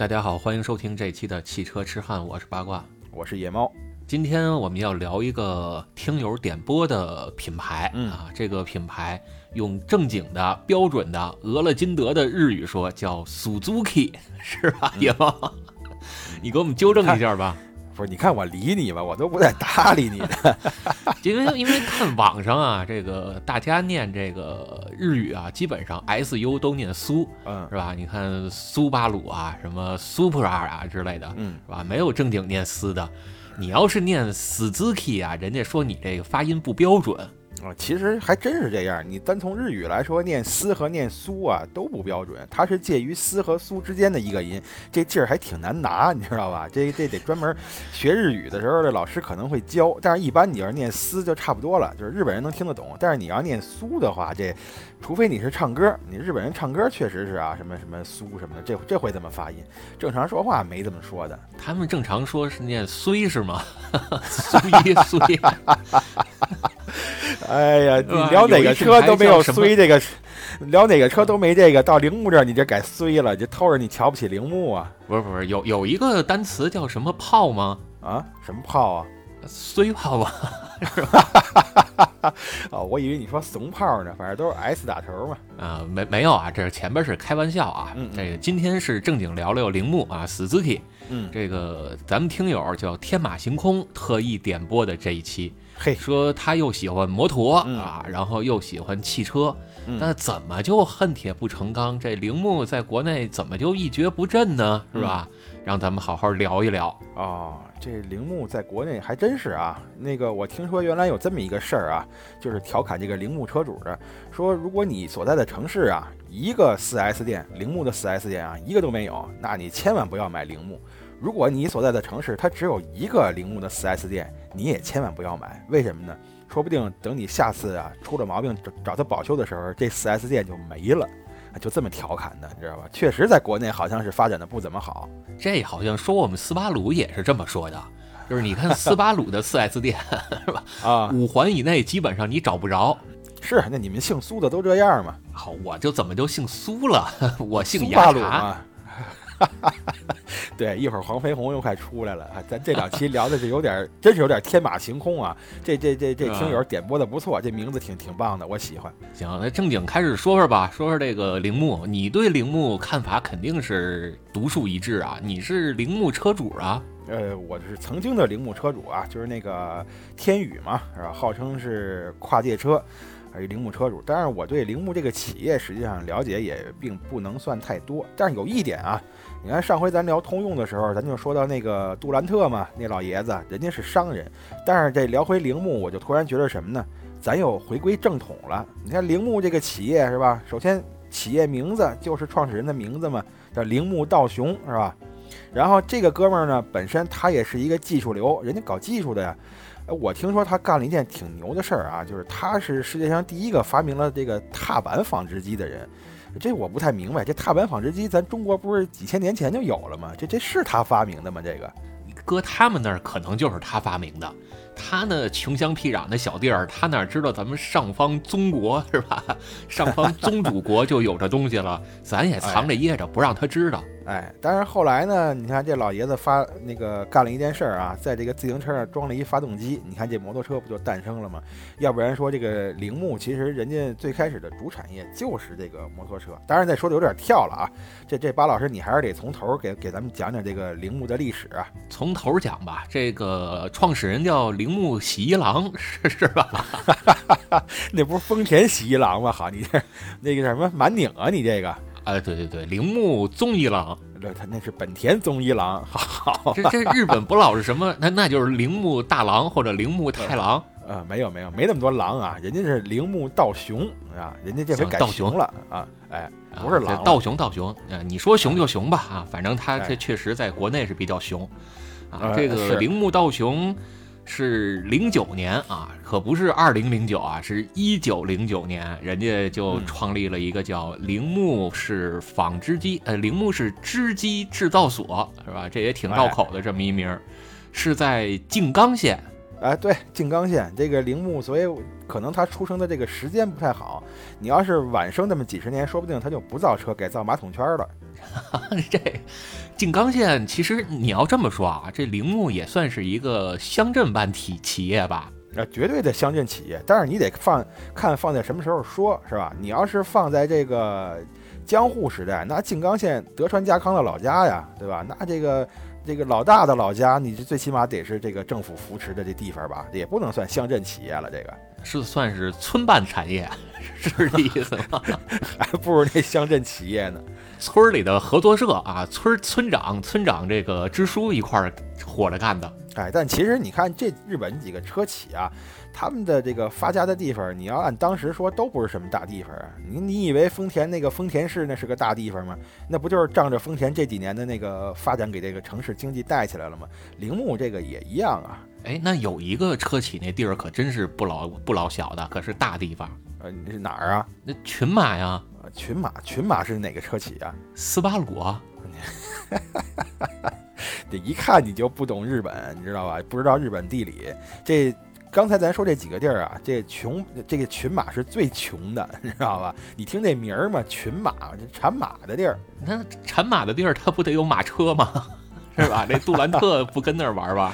大家好，欢迎收听这期的汽车痴汉，我是八卦。我是野猫。今天我们要聊一个听友点播的品牌、嗯啊，这个品牌用正经的、标准的俄勒金德的日语说叫 Suzuki，是吧？野猫，你给我们纠正一下吧。不是，你看我理你吧，我都不带搭理你的。因为因为看网上啊，这个大家念这个日语啊，基本上 S U 都念苏，嗯是吧？你看苏巴鲁啊，什么 Supra 啊之类的，嗯，是吧？没有正经念斯的。你要是念 Suzuki 啊，人家说你这个发音不标准。啊，其实还真是这样。你单从日语来说，念斯和念苏啊都不标准，它是介于斯和苏之间的一个音，这劲儿还挺难拿，你知道吧？这这得专门学日语的时候，这老师可能会教，但是一般你要是念斯就差不多了，就是日本人能听得懂。但是你要念苏的话，这除非你是唱歌，你日本人唱歌确实是啊，什么什么苏什么的，这这会这么发音。正常说话没这么说的。他们正常说是念虽是吗？苏一虽。哎呀，你聊哪个车都没有衰这个，聊哪个车都没这个，到铃木这儿你就改衰了，就偷着你瞧不起铃木啊不是不是，有有一个单词叫什么炮吗？啊？什么炮啊？衰炮吧？哦，我以为你说怂炮呢，反正都是 S 打头嘛。啊，没没有啊，这是前边是开玩笑啊。嗯嗯这个今天是正经聊聊铃木啊，Suzuki。嗯，这个咱们听友叫天马行空特意点播的这一期，嘿，说他又喜欢摩托、嗯啊，然后又喜欢汽车，嗯那怎么就恨铁不成钢？这铃木在国内怎么就一蹶不振呢？是吧？嗯让咱们好好聊一聊。哦，这铃木在国内还真是啊。那个我听说原来有这么一个事儿啊，就是调侃这个铃木车主的，说如果你所在的城市啊，一个 4S 店，铃木的 4S 店啊，一个都没有，那你千万不要买铃木。如果你所在的城市它只有一个铃木的 4S 店，你也千万不要买。为什么呢？说不定等你下次啊出了毛病找找他保修的时候，这四 S 店就没了。啊就这么调侃的，你知道吧？确实，在国内好像是发展的不怎么好。这好像说我们斯巴鲁也是这么说的，就是你看 斯巴鲁的四 S 店是吧？啊，五环以内基本上你找不着。是，那你们姓苏的都这样嘛？好，我就怎么就姓苏了？我姓苏巴鲁牙茶。嘛。对，一会儿黄飞鸿又快出来了啊！咱这两期聊的是有点，真是有点天马行空啊！这这这这听友点播的不错，这名字挺挺棒的，我喜欢。行，那正经开始说说吧，说说这个铃木。你对铃木看法肯定是独树一帜啊，你是铃木车主啊。呃，我是曾经的铃木车主啊，就是那个天宇嘛，是吧？号称是跨界车，还是铃木车主。但是我对铃木这个企业实际上了解也并不能算太多。但是有一点啊，你看上回咱聊通用的时候，咱就说到那个杜兰特嘛，那老爷子人家是商人，但是这聊回铃木，我就突然觉得什么呢？咱又回归正统了。你看铃木这个企业是吧？首先企业名字就是创始人的名字嘛，叫铃木道雄是吧？然后这个哥们儿呢，本身他也是一个技术流，人家搞技术的呀。我听说他干了一件挺牛的事儿啊，就是他是世界上第一个发明了这个踏板纺织机的人。这我不太明白，这踏板纺织机咱中国不是几千年前就有了吗？这这是他发明的吗？这个搁他们那儿可能就是他发明的。他那穷乡僻壤的小地儿，他哪知道咱们上方宗国是吧？上方宗主国就有这东西了，咱也藏着掖着，不让他知道。但是后来呢，你看这老爷子发那个干了一件事儿啊，在这个自行车上装了一发动机，你看这摩托车不就诞生了吗？要不然说这个铃木其实人家最开始的主产业就是这个摩托车。当然，再说的有点跳了啊，这这巴老师你还是得从头儿给给咱们讲讲这个铃木的历史啊。从头讲吧，这个创始人叫铃木喜一郎，是是吧？那不是丰田喜一郎吗？好，你这那个什么满拧啊，你这个。啊，对对对，铃木宗一郎，那他那是本田宗一郎，好，这这日本不老是什么？那那就是铃木大郎或者铃木太郎。呃，没有没有，没那么多狼啊，人家是铃木道雄啊，人家这回改行道雄雄了啊，哎，不是狼，啊道雄道雄，呃，你说熊就熊吧啊，反正他哎这确实在国内是比较熊啊。呃这个是铃木道雄是零九年啊，可不是二零零九啊，是一九零九年，人家就嗯创立了一个叫铃木式纺织机，呃，铃木式织机制造所，是吧？这也挺绕口的这么一名儿，是在静冈县哎，对，静冈县这个铃木，所以可能他出生的这个时间不太好。你要是晚生那么几十年，说不定他就不造车，改造马桶圈了。这静冈县其实你要这么说啊，这铃木也算是一个乡镇办体企业吧？啊，绝对的乡镇企业。但是你得放看放在什么时候说，是吧？你要是放在这个江户时代，那静冈县德川家康的老家呀，对吧？那这个。这个老大的老家，你这最起码得是这个政府扶持的这地方吧，也不能算乡镇企业了。这个是算是村办产业，是这意思吗？还不如那乡镇企业呢。村里的合作社啊，村村长、村长这个支书一块儿伙着干的。哎，但其实你看这日本几个车企啊。他们的这个发家的地方，你要按当时说，都不是什么大地方啊。你你以为丰田那个丰田市那是个大地方吗？那不就是仗着丰田这几年的那个发展，给这个城市经济带起来了吗？铃木这个也一样啊。哎，那有一个车企那地儿可真是不老不老小的，可是大地方。呃，你是哪儿啊？那群马呀。群马，群马是哪个车企啊？斯巴鲁啊。这一看你就不懂日本，你知道吧？不知道日本地理这。刚才咱说这几个地儿啊，这穷，这个群马是最穷的，你知道吧？你听这名儿嘛，群马，这产马的地儿。你看产马的地儿，它不得有马车吗？是吧？这杜兰特不跟那儿玩吧？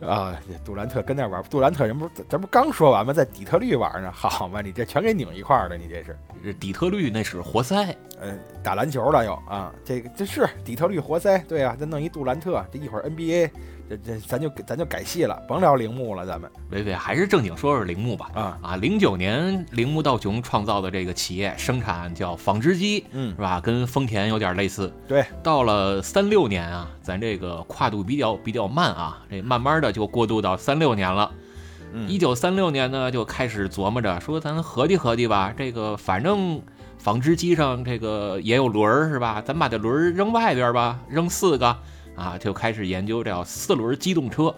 啊，杜兰特跟那儿玩，杜兰特人不是，咱不刚说完吗？在底特律玩呢，好嘛，你这全给拧一块儿了，你这是。这底特律那是活塞，呃，打篮球了又啊，这个这是底特律活塞，对啊，再弄一杜兰特，这一会儿 NBA。这这咱就咱就改戏了，甭聊铃木了，咱们伟伟还是正经说说铃木吧。啊啊，零九年铃木道雄创造的这个企业生产叫纺织机，嗯，是吧？跟丰田有点类似。对，到了三六年啊，咱这个跨度比较比较慢啊，这慢慢的就过渡到三六年了。一九三六年呢，就开始琢磨着说，咱合计合计吧，这个反正纺织机上这个也有轮儿是吧？咱把这轮儿扔外边吧，扔四个。啊，就开始研究这四轮机动车，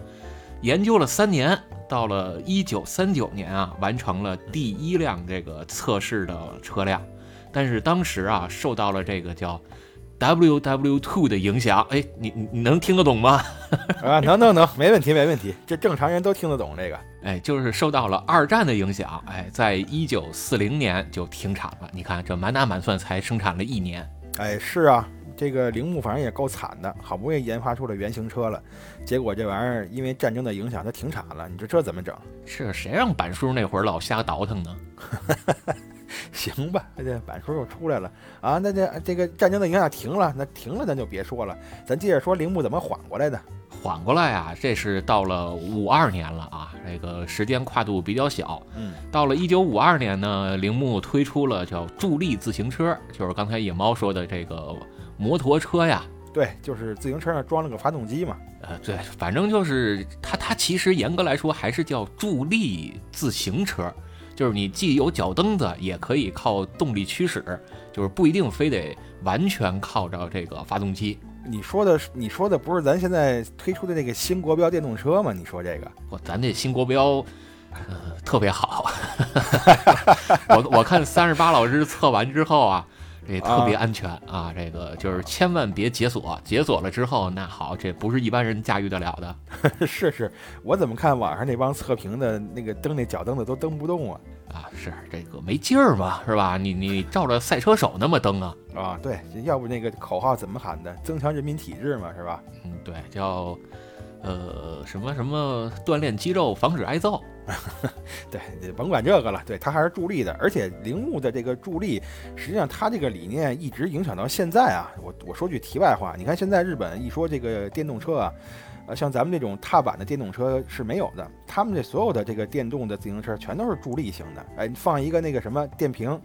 研究了三年，到了一九三九年啊，完成了第一辆这个测试的车辆。但是当时啊，受到了这个叫 W W Two 的影响。哎，你你你能听得懂吗？啊，能能能，没问题没问题，这正常人都听得懂这个。哎，就是受到了二战的影响，哎，在一九四零年就停产了。你看，这满打满算才生产了一年。哎，是啊。这个铃木反正也够惨的，好不容易研发出了原型车了，结果这玩意儿因为战争的影响，它停产了。你说这怎么整？是谁让板叔那会儿老瞎倒腾呢？行吧，这板叔又出来了啊！那这这个战争的影响停了，那停了咱就别说了，咱接着说铃木怎么缓过来的。缓过来啊，这是到了五二年了啊，这个时间跨度比较小。嗯，到了一九五二年呢，铃木推出了叫助力自行车，就是刚才野猫说的这个。摩托车呀，对，就是自行车上装了个发动机嘛。呃，对，反正就是它，它其实严格来说还是叫助力自行车，就是你既有脚蹬子，也可以靠动力驱使，就是不一定非得完全靠着这个发动机。你说的，你说的不是咱现在推出的那个新国标电动车吗？你说这个，我咱这新国标，呃，特别好。我我看三十八老师测完之后啊。这特别安全啊！这个就是千万别解锁，解锁了之后，那好，这不是一般人驾驭得了的。是是，我怎么看网上那帮测评的那个蹬那脚蹬子都蹬不动啊？啊，是这个没劲儿嘛，是吧？你你照着赛车手那么蹬啊？啊，对，要不那个口号怎么喊的？增强人民体质嘛，是吧？嗯，对，叫。呃，什么什么锻炼肌肉，防止挨揍，对，甭管这个了。对，它还是助力的，而且铃木的这个助力，实际上它这个理念一直影响到现在啊。我我说句题外话，你看现在日本一说这个电动车啊，呃，像咱们这种踏板的电动车是没有的，他们这所有的这个电动的自行车全都是助力型的。哎，放一个那个什么电瓶。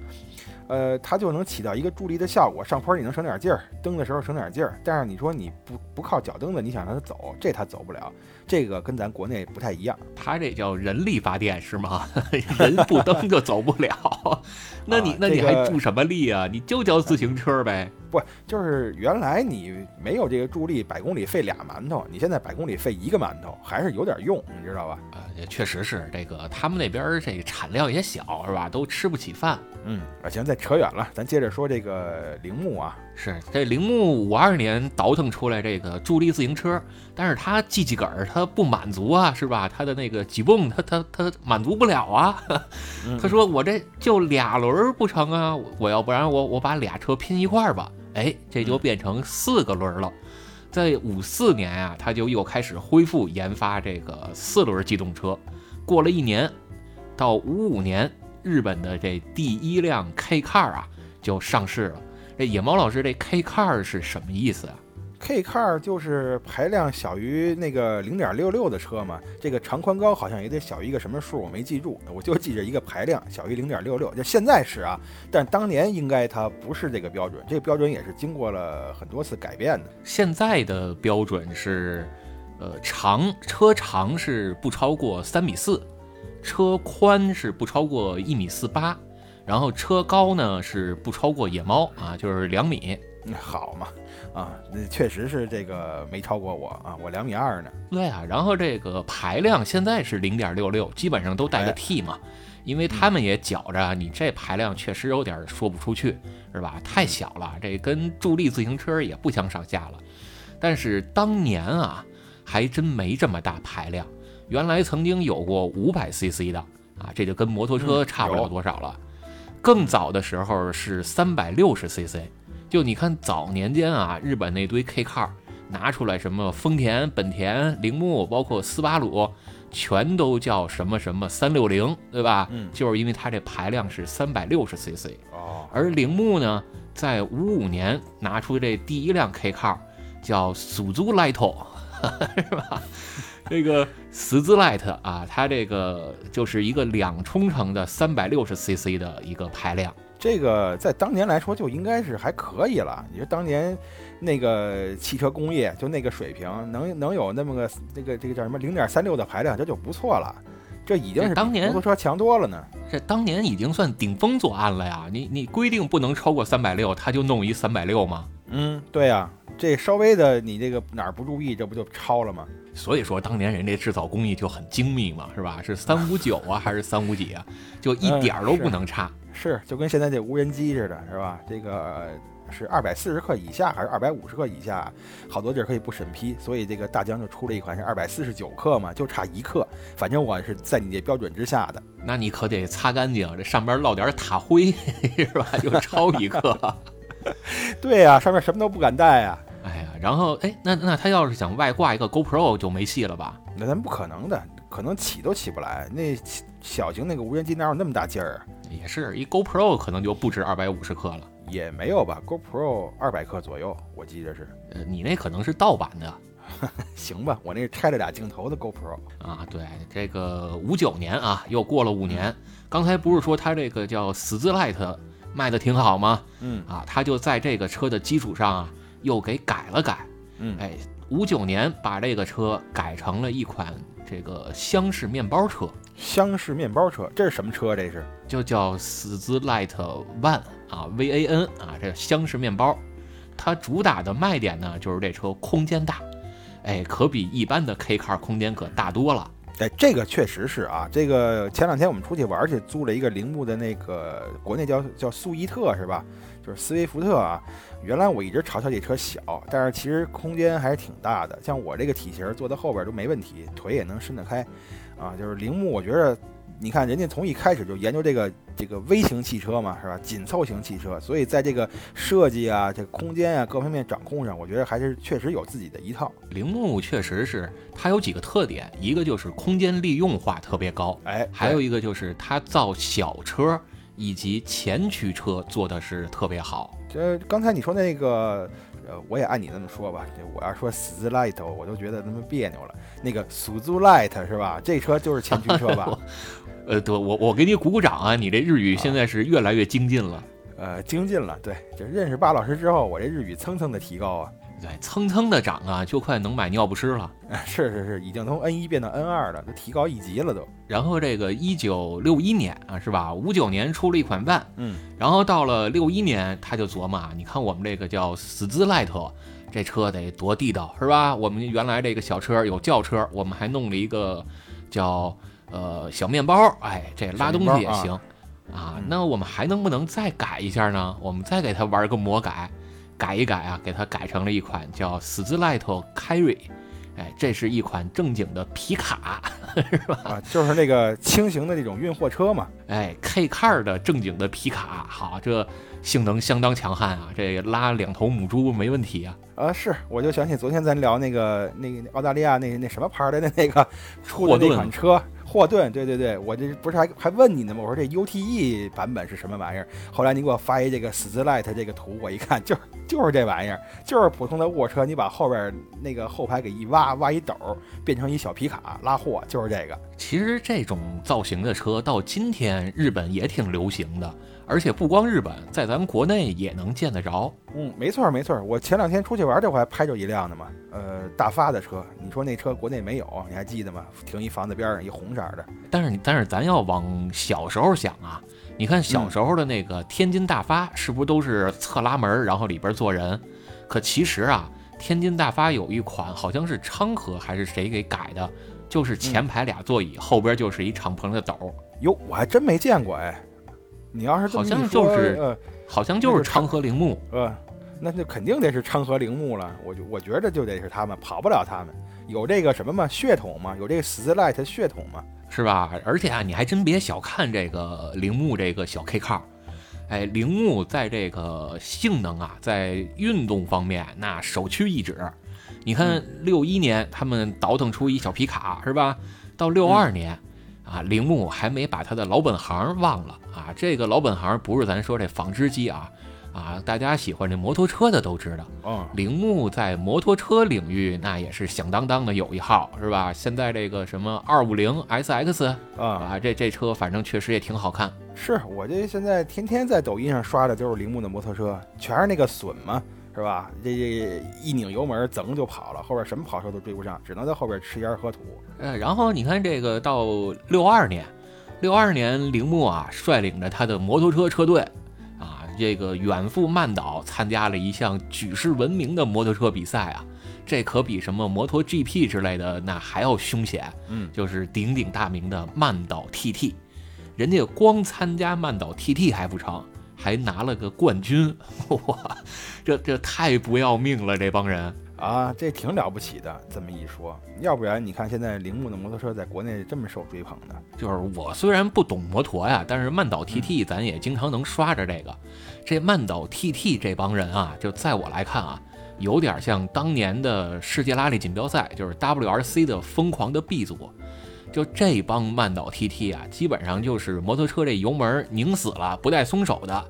呃，它就能起到一个助力的效果，上坡你能省点劲儿，蹬的时候省点劲儿。但是你说你不不靠脚蹬子，你想让它走，这它走不了。这个跟咱国内不太一样，它这叫人力发电是吗？人不蹬就走不了。那你那你还助什么力啊？你就叫自行车呗。不，就是原来你没有这个助力，百公里费俩馒头，你现在百公里费一个馒头，还是有点用，你知道吧？啊，也确实是这个，他们那边儿这个产量也小，是吧？都吃不起饭。嗯，啊，行，再扯远了，咱接着说这个铃木啊。是这铃木五二年倒腾出来这个助力自行车，但是它机器杆儿他不满足啊，是吧？他的那个几泵他他他满足不了啊。他说我这就俩轮儿不成啊，我要不然我我把俩车拼一块儿吧。哎，这就变成四个轮儿了。在五四年啊，他就又开始恢复研发这个四轮机动车。过了一年，到五五年，日本的这第一辆 K car 啊就上市了。这野猫老师，这 K car 是什么意思啊？K car 就是排量小于那个零点六六的车嘛。这个长宽高好像也得小于一个什么数，我没记住，我就记着一个排量小于零点六六。就现在是啊，但当年应该它不是这个标准，这个标准也是经过了很多次改变的。现在的标准是，呃，长车长是不超过三米四，车宽是不超过一米四八。然后车高呢是不超过野猫啊，就是两米，好嘛，啊，那确实是这个没超过我啊，我两米二呢。对啊，然后这个排量现在是零点六六，基本上都带个 T 嘛，因为他们也觉着你这排量确实有点说不出去，是吧？太小了，这跟助力自行车也不相上下了。但是当年啊，还真没这么大排量，原来曾经有过五百 CC 的啊，这就跟摩托车差不了多少了。更早的时候是三百六十 cc，就你看早年间啊，日本那堆 K car 拿出来什么丰田、本田、铃木，包括斯巴鲁，全都叫什么什么三六零，对吧？嗯，就是因为它这排量是三百六十 cc。哦，而铃木呢，在五五年拿出这第一辆 K car，叫 Suzu Light，是吧？这个十字 light 啊，它这个就是一个两冲程的三百六十 cc 的一个排量，这个在当年来说就应该是还可以了。你说当年那个汽车工业就那个水平，能能有那么个那个这个叫什么零点三六的排量，这就不错了。这已经是当年摩托车强多了呢。这当年已经算顶风作案了呀！你你规定不能超过三百六，他就弄一三百六吗？嗯，对呀，这稍微的你这个哪儿不注意，这不就超了吗？所以说，当年人这制造工艺就很精密嘛，是吧？是三五九啊，还是三五几啊？就一点儿都不能差。是，就跟现在这无人机似的，是吧？这个是二百四十克以下还是二百五十克以下？好多地儿可以不审批，所以这个大疆就出了一款是二百四十九克嘛，就差一克。反正我是在你这标准之下的。那你可得擦干净，这上边落点塔灰，是吧？就超一克。对呀，上面什么都不敢带呀。哎呀，然后哎，那那他要是想外挂一个 GoPro 就没戏了吧？那咱不可能的，可能起都起不来。那小型那个无人机哪有那么大劲儿啊？也是一 GoPro 可能就不止二百五十克了，也没有吧？GoPro 二百克左右，我记得是。呃，你那可能是盗版的，行吧？我那拆了俩镜头的 GoPro 啊。对，这个五九年啊，又过了五年。刚才不是说它这个叫 s t Light 卖的挺好吗？嗯啊，它就在这个车的基础上啊。又给改了改，嗯，哎，五九年把这个车改成了一款这个厢式面包车。厢式面包车，这是什么车？这是就叫 s Light One 啊，V A N 啊，这厢式面包。它主打的卖点呢，就是这车空间大，哎，可比一般的 K car 空间可大多了。哎，这个确实是啊，这个前两天我们出去玩去，租了一个铃木的那个，国内叫叫速逸特是吧？就是斯威福特啊。原来我一直嘲笑这车小，但是其实空间还是挺大的。像我这个体型坐在后边都没问题，腿也能伸得开，啊，就是铃木，我觉得，你看人家从一开始就研究这个这个微型汽车嘛，是吧？紧凑型汽车，所以在这个设计啊、这空间啊各方面掌控上，我觉得还是确实有自己的一套。铃木确实是它有几个特点，一个就是空间利用化特别高，哎，还有一个就是它造小车。以及前驱车做的是特别好。这刚才你说那个，呃，我也按你那么说吧。我要说 s l i g h t 我都觉得那么别扭了。那个 Suzu Light 是吧？这车就是前驱车吧？呃，对，我我给你鼓鼓掌啊！你这日语现在是越来越精进了。呃，精进了。对，就认识巴老师之后，我这日语蹭蹭的提高啊。对，蹭蹭的涨啊，就快能买尿不湿了。是是是，已经从 N 一变到 N 二了，都提高一级了都。然后这个一九六一年啊，是吧？五九年出了一款 van，嗯，然后到了六一年，他就琢磨啊，你看我们这个叫 i g h t 这车得多地道，是吧？我们原来这个小车有轿车，我们还弄了一个叫呃小面包，哎，这拉东西也行啊。那我们还能不能再改一下呢？我们再给他玩个魔改，改一改啊，给它改成了一款叫 s t l i g h t Carry。哎，这是一款正经的皮卡，是吧？啊，就是那个轻型的那种运货车嘛。哎，K car 的正经的皮卡，好，这性能相当强悍啊，这拉两头母猪没问题啊。啊，是，我就想起昨天咱聊那个那个澳大利亚那那什么牌的那个出的那款车。霍顿，对对对，我这不是还还问你呢吗？我说这 UTE 版本是什么玩意儿？后来你给我发一这个死字 light 这个图，我一看，就就是这玩意儿，就是普通的卧车，你把后边那个后排给一挖，挖一斗，变成一小皮卡拉货，就是这个。其实这种造型的车到今天日本也挺流行的。而且不光日本，在咱们国内也能见得着。嗯，没错没错。我前两天出去玩，这会还拍着一辆呢嘛。呃，大发的车，你说那车国内没有，你还记得吗？停一房子边上，一红色的。但是你，但是咱要往小时候想啊，你看小时候的那个天津大发，是不是都是侧拉门，然后里边坐人？可其实啊，天津大发有一款，好像是昌河还是谁给改的，就是前排俩座椅，后边就是一敞篷的斗。哟，我还真没见过哎。你要是好像就是，呃，好像就是昌河铃木，呃，那就肯定得是昌河铃木了。我就我觉得就得是他们，跑不了他们。有这个什么嘛？血统嘛？有这个 Starlight 血统嘛？是吧？而且啊，你还真别小看这个铃木这个小 K car，哎，铃木在这个性能啊，在运动方面那首屈一指。你看六一年他们倒腾出一小皮卡，是吧？到六二年。啊，铃木还没把他的老本行忘了啊！这个老本行不是咱说这纺织机啊，啊，大家喜欢这摩托车的都知道。嗯，铃木在摩托车领域那也是响当当的有一号，是吧？现在这个什么二五零 SX 啊，这这车反正确实也挺好看。是我这现在天天在抖音上刷的就是铃木的摩托车，全是那个损嘛。是吧？这这一拧油门，噌就跑了，后边什么跑车都追不上，只能在后边吃烟喝土。呃，然后你看这个到六二年，六二年铃木啊率领着他的摩托车车队啊，这个远赴曼岛参加了一项举世闻名的摩托车比赛啊，这可比什么摩托 GP 之类的那还要凶险。嗯，就是鼎鼎大名的曼岛 TT，人家光参加曼岛 TT 还不成。还拿了个冠军，哇，这这太不要命了！这帮人啊，这挺了不起的。这么一说，要不然你看现在铃木的摩托车在国内这么受追捧的，就是我虽然不懂摩托呀，但是曼岛 TT 咱也经常能刷着这个。这曼岛 TT 这帮人啊，就在我来看啊，有点像当年的世界拉力锦标赛，就是 WRC 的疯狂的 B 组。就这帮曼岛 TT 啊，基本上就是摩托车这油门拧死了不带松手的，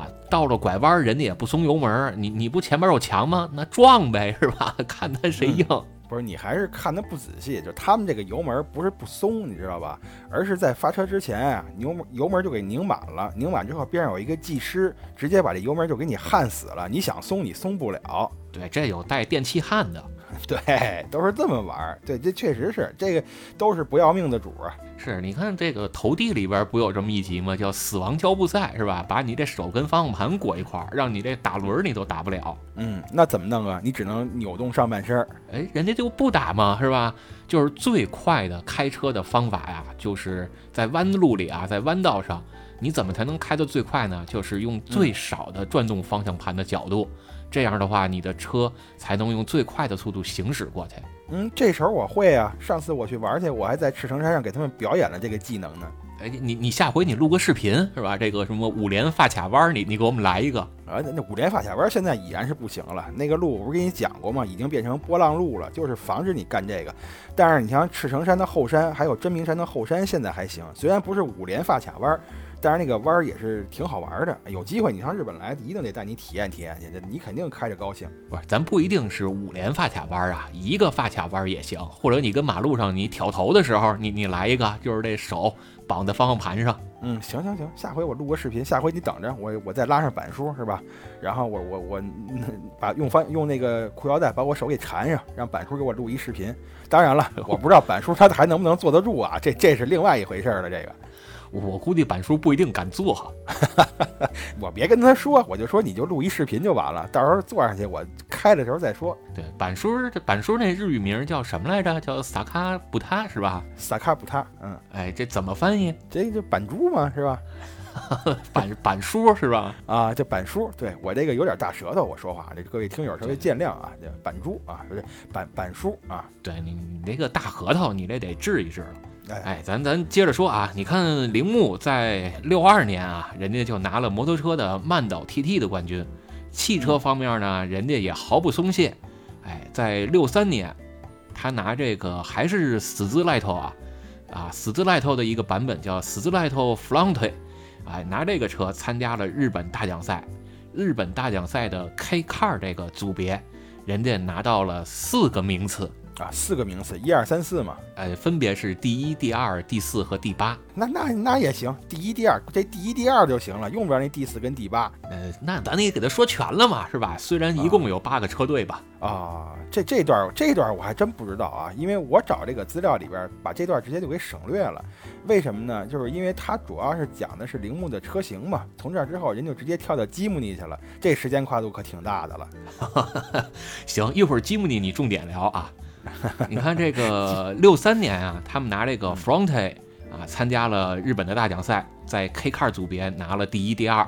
啊，到了拐弯人家也不松油门，你你不前面有墙吗？那撞呗，是吧？看他谁硬。不是你还是看的不仔细，就他们这个油门不是不松，你知道吧？而是在发车之前啊，油门油门就给拧满了，拧满之后边上有一个技师，直接把这油门就给你焊死了。你想松你松不了。对，这有带电气焊的。对，都是这么玩儿。对，这确实是这个，都是不要命的主啊。是，你看这个投递里边不有这么一集吗？叫死亡交布赛，是吧？把你这手跟方向盘裹一块儿，让你这打轮你都打不了。嗯，那怎么弄啊？你只能扭动上半身儿。哎，人家就不打嘛，是吧？就是最快的开车的方法呀，就是在弯路里啊，在弯道上，你怎么才能开得最快呢？就是用最少的转动方向盘的角度。这样的话，你的车才能用最快的速度行驶过去。嗯，这时候我会啊。上次我去玩去，我还在赤城山上给他们表演了这个技能呢。哎，你你下回你录个视频是吧？这个什么五连发卡弯，你你给我们来一个啊？那那五连发卡弯现在已然是不行了。那个路我不是跟你讲过吗？已经变成波浪路了，就是防止你干这个。但是你像赤城山的后山，还有真名山的后山，现在还行。虽然不是五连发卡弯。当然那个弯儿也是挺好玩的。有机会你上日本来，一定得带你体验体验去，你肯定开着高兴。不是，咱不一定是五连发卡弯啊，一个发卡弯也行。或者你跟马路上你挑头的时候，你你来一个，就是这手绑在方向盘上。嗯，行行行，下回我录个视频，下回你等着我，我再拉上板书是吧？然后我我我 把用翻用那个裤腰带把我手给缠上，让板书给我录一视频。当然了，我不知道板书他还能不能坐得住啊，这这是另外一回事了。这个，我估计板叔不一定敢坐。我别跟他说，我就说你就录一视频就完了，到时候坐上去我开的时候再说。对，板叔这板叔那日语名叫什么来着？叫萨卡布他是吧？萨卡布他，嗯，哎，这怎么翻译？这就板猪嘛，是吧？板板叔是吧？啊，这板叔，对我这个有点大舌头，我说话，这各位听友稍微见谅啊。这板猪啊，不是板板叔啊。对你你这个大核桃，你这得治一治了。哎，咱咱接着说啊，你看铃木在六二年啊，人家就拿了摩托车的曼岛 TT 的冠军。汽车方面呢，人家也毫不松懈。哎，在六三年，他拿这个还是死字 let 啊啊，死字 let 的一个版本叫死字 light front，哎，拿这个车参加了日本大奖赛。日本大奖赛的 K car 这个组别，人家拿到了四个名次。啊，四个名次，一二三四嘛，呃，分别是第一、第二、第四和第八。那那那也行，第一、第二，这第一、第二就行了，用不着那第四跟第八。呃，那咱得给他说全了嘛，是吧？虽然一共有八个车队吧。啊，这这段这段我还真不知道啊，因为我找这个资料里边把这段直接就给省略了。为什么呢？就是因为它主要是讲的是铃木的车型嘛。从这之后，人就直接跳到吉姆尼去了，这时间跨度可挺大的了。行，一会儿吉姆尼你重点聊啊。你看这个六三年啊，他们拿这个 Fronte 啊参加了日本的大奖赛，在 K Car 组别拿了第一、第二。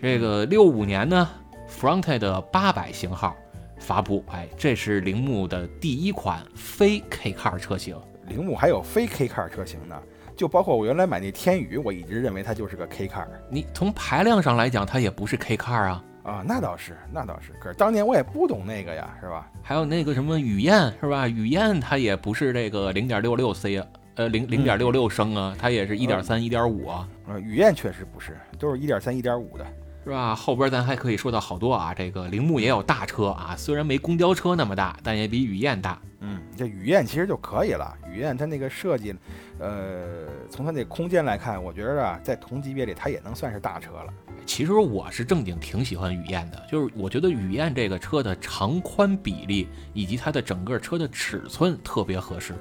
这个六五年呢，Fronte 的八百型号发布，哎，这是铃木的第一款非 K Car 车型。铃木还有非 K Car 车型呢，就包括我原来买那天宇，我一直认为它就是个 K Car。你从排量上来讲，它也不是 K Car 啊。啊，那倒是，那倒是。可是当年我也不懂那个呀，是吧？还有那个什么雨燕，是吧？雨燕它也不是这个零点六六 C 啊，呃，零零点六六升啊，它也是一点三、一点五啊。呃，雨燕确实不是，都是一点三、一点五的，是吧？后边咱还可以说到好多啊，这个铃木也有大车啊，虽然没公交车那么大，但也比雨燕大。嗯，这雨燕其实就可以了。雨燕它那个设计，呃，从它那空间来看，我觉得啊，在同级别里它也能算是大车了。其实我是正经挺喜欢雨燕的，就是我觉得雨燕这个车的长宽比例以及它的整个车的尺寸特别合适。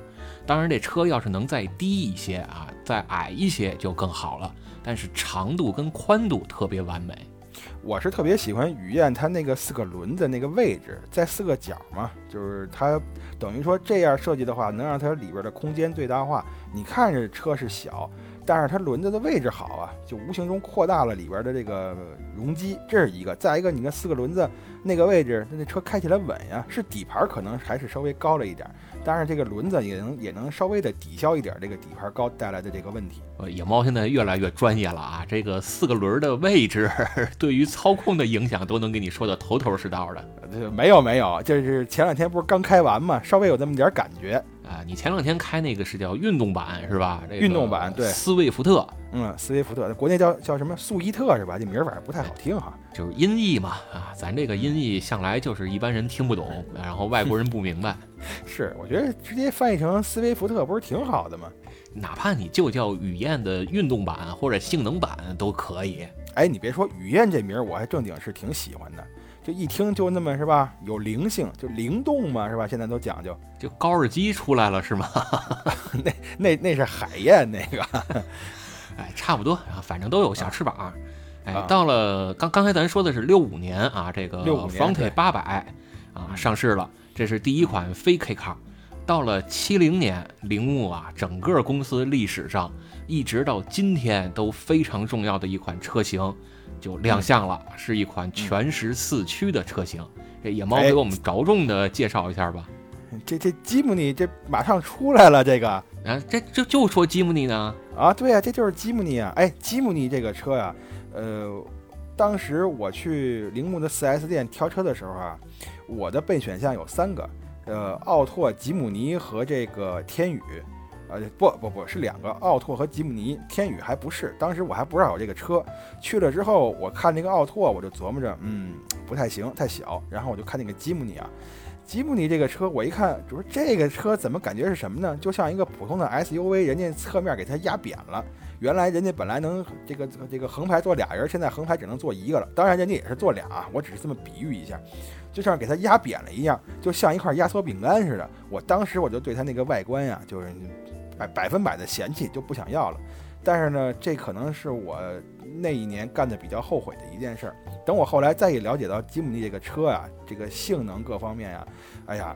当然，这车要是能再低一些啊，再矮一些就更好了。但是长度跟宽度特别完美。我是特别喜欢雨燕它那个四个轮子那个位置，在四个角嘛，就是它等于说这样设计的话，能让它里边的空间最大化。你看着车是小。但是它轮子的位置好啊，就无形中扩大了里边的这个容积，这是一个。再一个，你看四个轮子那个位置，那那车开起来稳呀。是底盘可能还是稍微高了一点，但是这个轮子也能也能稍微的抵消一点这个底盘高带来的这个问题。呃，野猫现在越来越专业了啊，这个四个轮的位置 对于操控的影响都能给你说的头头是道的。没有没有，就是前两天不是刚开完嘛，稍微有那么点感觉。啊，你前两天开那个是叫运动版是吧？运动版对，斯威福特，嗯，斯威福特，国内叫叫什么速伊特是吧？这名儿反正不太好听哈，就是音译嘛啊，咱这个音译向来就是一般人听不懂，然后外国人不明白。是，我觉得直接翻译成斯威福特不是挺好的吗？哪怕你就叫雨燕的运动版或者性能版都可以。哎，你别说雨燕这名儿，我还正经是挺喜欢的。就一听就那么是吧，有灵性，就灵动嘛是吧？现在都讲究，就高尔基出来了是吗？那那那是海燕那个，哎，差不多啊，反正都有小翅膀。哎，到了刚刚才咱说的是六五年啊，这个 Fronte 八百啊上市了，这是第一款非 K car。到了七零年，铃木啊，整个公司历史上一直到今天都非常重要的一款车型。就亮相了，是一款全时四驱的车型。这野猫给我们着重的介绍一下吧。这这吉姆尼这马上出来了，这个啊，这就就说吉姆尼呢？啊，对呀，这就是吉姆尼啊。哎，吉姆尼这个车呀，呃，当时我去铃木的 4S 店挑车的时候啊，我的备选项有三个，呃，奥拓、吉姆尼和这个天宇。呃，不不不是两个，奥拓和吉姆尼，天宇还不是。当时我还不知道有这个车，去了之后，我看那个奥拓，我就琢磨着，嗯，不太行，太小。然后我就看那个吉姆尼啊，吉姆尼这个车，我一看，就说这个车怎么感觉是什么呢？就像一个普通的 SUV，人家侧面给它压扁了。原来人家本来能这个这个横排坐俩人，现在横排只能坐一个了。当然人家也是坐俩啊，我只是这么比喻一下，就像给它压扁了一样，就像一块压缩饼干似的。我当时我就对它那个外观呀，就是。百百分百的嫌弃就不想要了，但是呢，这可能是我那一年干的比较后悔的一件事儿。等我后来再一了解到吉姆尼这个车啊，这个性能各方面呀，哎呀，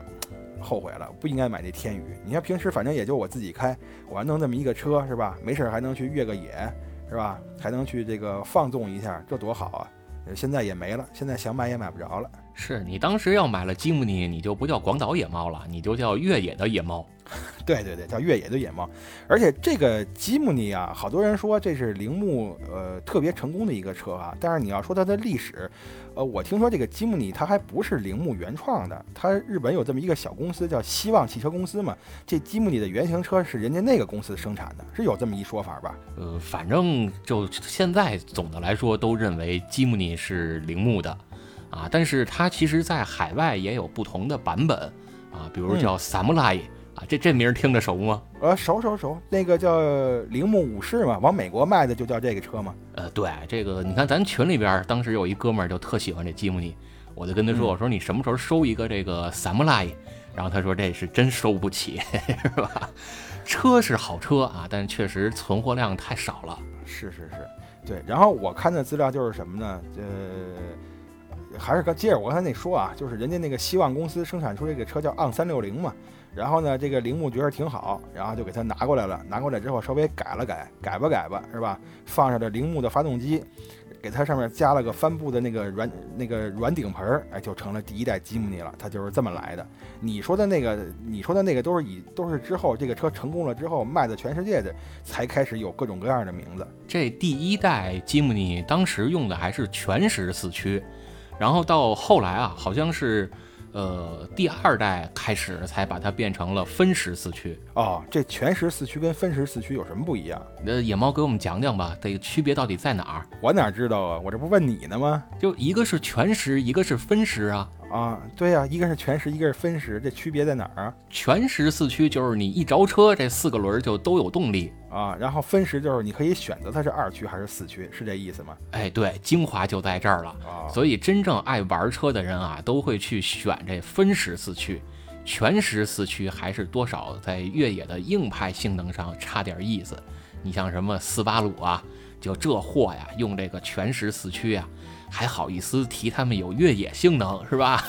后悔了，不应该买这天宇。你看平时反正也就我自己开，我还弄这么一个车是吧？没事儿还能去越个野是吧？还能去这个放纵一下，这多好啊！现在也没了，现在想买也买不着了。是你当时要买了吉姆尼，你就不叫广岛野猫了，你就叫越野的野猫。对对对，叫越野的野猫。而且这个吉姆尼啊，好多人说这是铃木呃特别成功的一个车啊。但是你要说它的历史，呃，我听说这个吉姆尼它还不是铃木原创的，它日本有这么一个小公司叫希望汽车公司嘛。这吉姆尼的原型车是人家那个公司生产的，是有这么一说法吧？呃，反正就现在总的来说都认为吉姆尼是铃木的。啊，但是它其实，在海外也有不同的版本啊，比如叫 Samurai 啊，这这名听着熟吗？呃，熟熟熟，那个叫铃木武士嘛，往美国卖的就叫这个车嘛。呃，对，这个你看咱群里边当时有一哥们儿就特喜欢这吉姆尼，我就跟他说，我说你什么时候收一个这个 Samurai？然后他说这是真收不起，是吧？车是好车啊，但是确实存货量太少了。是是是，对。然后我看的资料就是什么呢？呃。还是刚接着我刚才那说啊，就是人家那个希望公司生产出这个车叫昂三六零嘛，然后呢，这个铃木觉得挺好，然后就给他拿过来了。拿过来之后稍微改了改，改吧改吧，是吧？放上了铃木的发动机，给它上面加了个帆布的那个软那个软顶棚儿，哎，就成了第一代吉姆尼了。它就是这么来的。你说的那个，你说的那个都是以都是之后这个车成功了之后卖的全世界的，才开始有各种各样的名字。这第一代吉姆尼当时用的还是全时四驱。然后到后来啊，好像是，呃，第二代开始才把它变成了分时四驱哦。这全时四驱跟分时四驱有什么不一样？那野猫给我们讲讲吧，这个区别到底在哪儿？我哪知道啊？我这不问你呢吗？就一个是全时，一个是分时啊。啊，对呀，一个是全时，一个是分时，这区别在哪儿啊？全时四驱就是你一着车，这四个轮就都有动力啊。然后分时就是你可以选择它是二驱还是四驱，是这意思吗？哎，对，精华就在这儿了。所以真正爱玩车的人啊，都会去选这分时四驱，全时四驱还是多少在越野的硬派性能上差点意思。你像什么斯巴鲁啊，就这货呀，用这个全时四驱啊。还好意思提他们有越野性能是吧？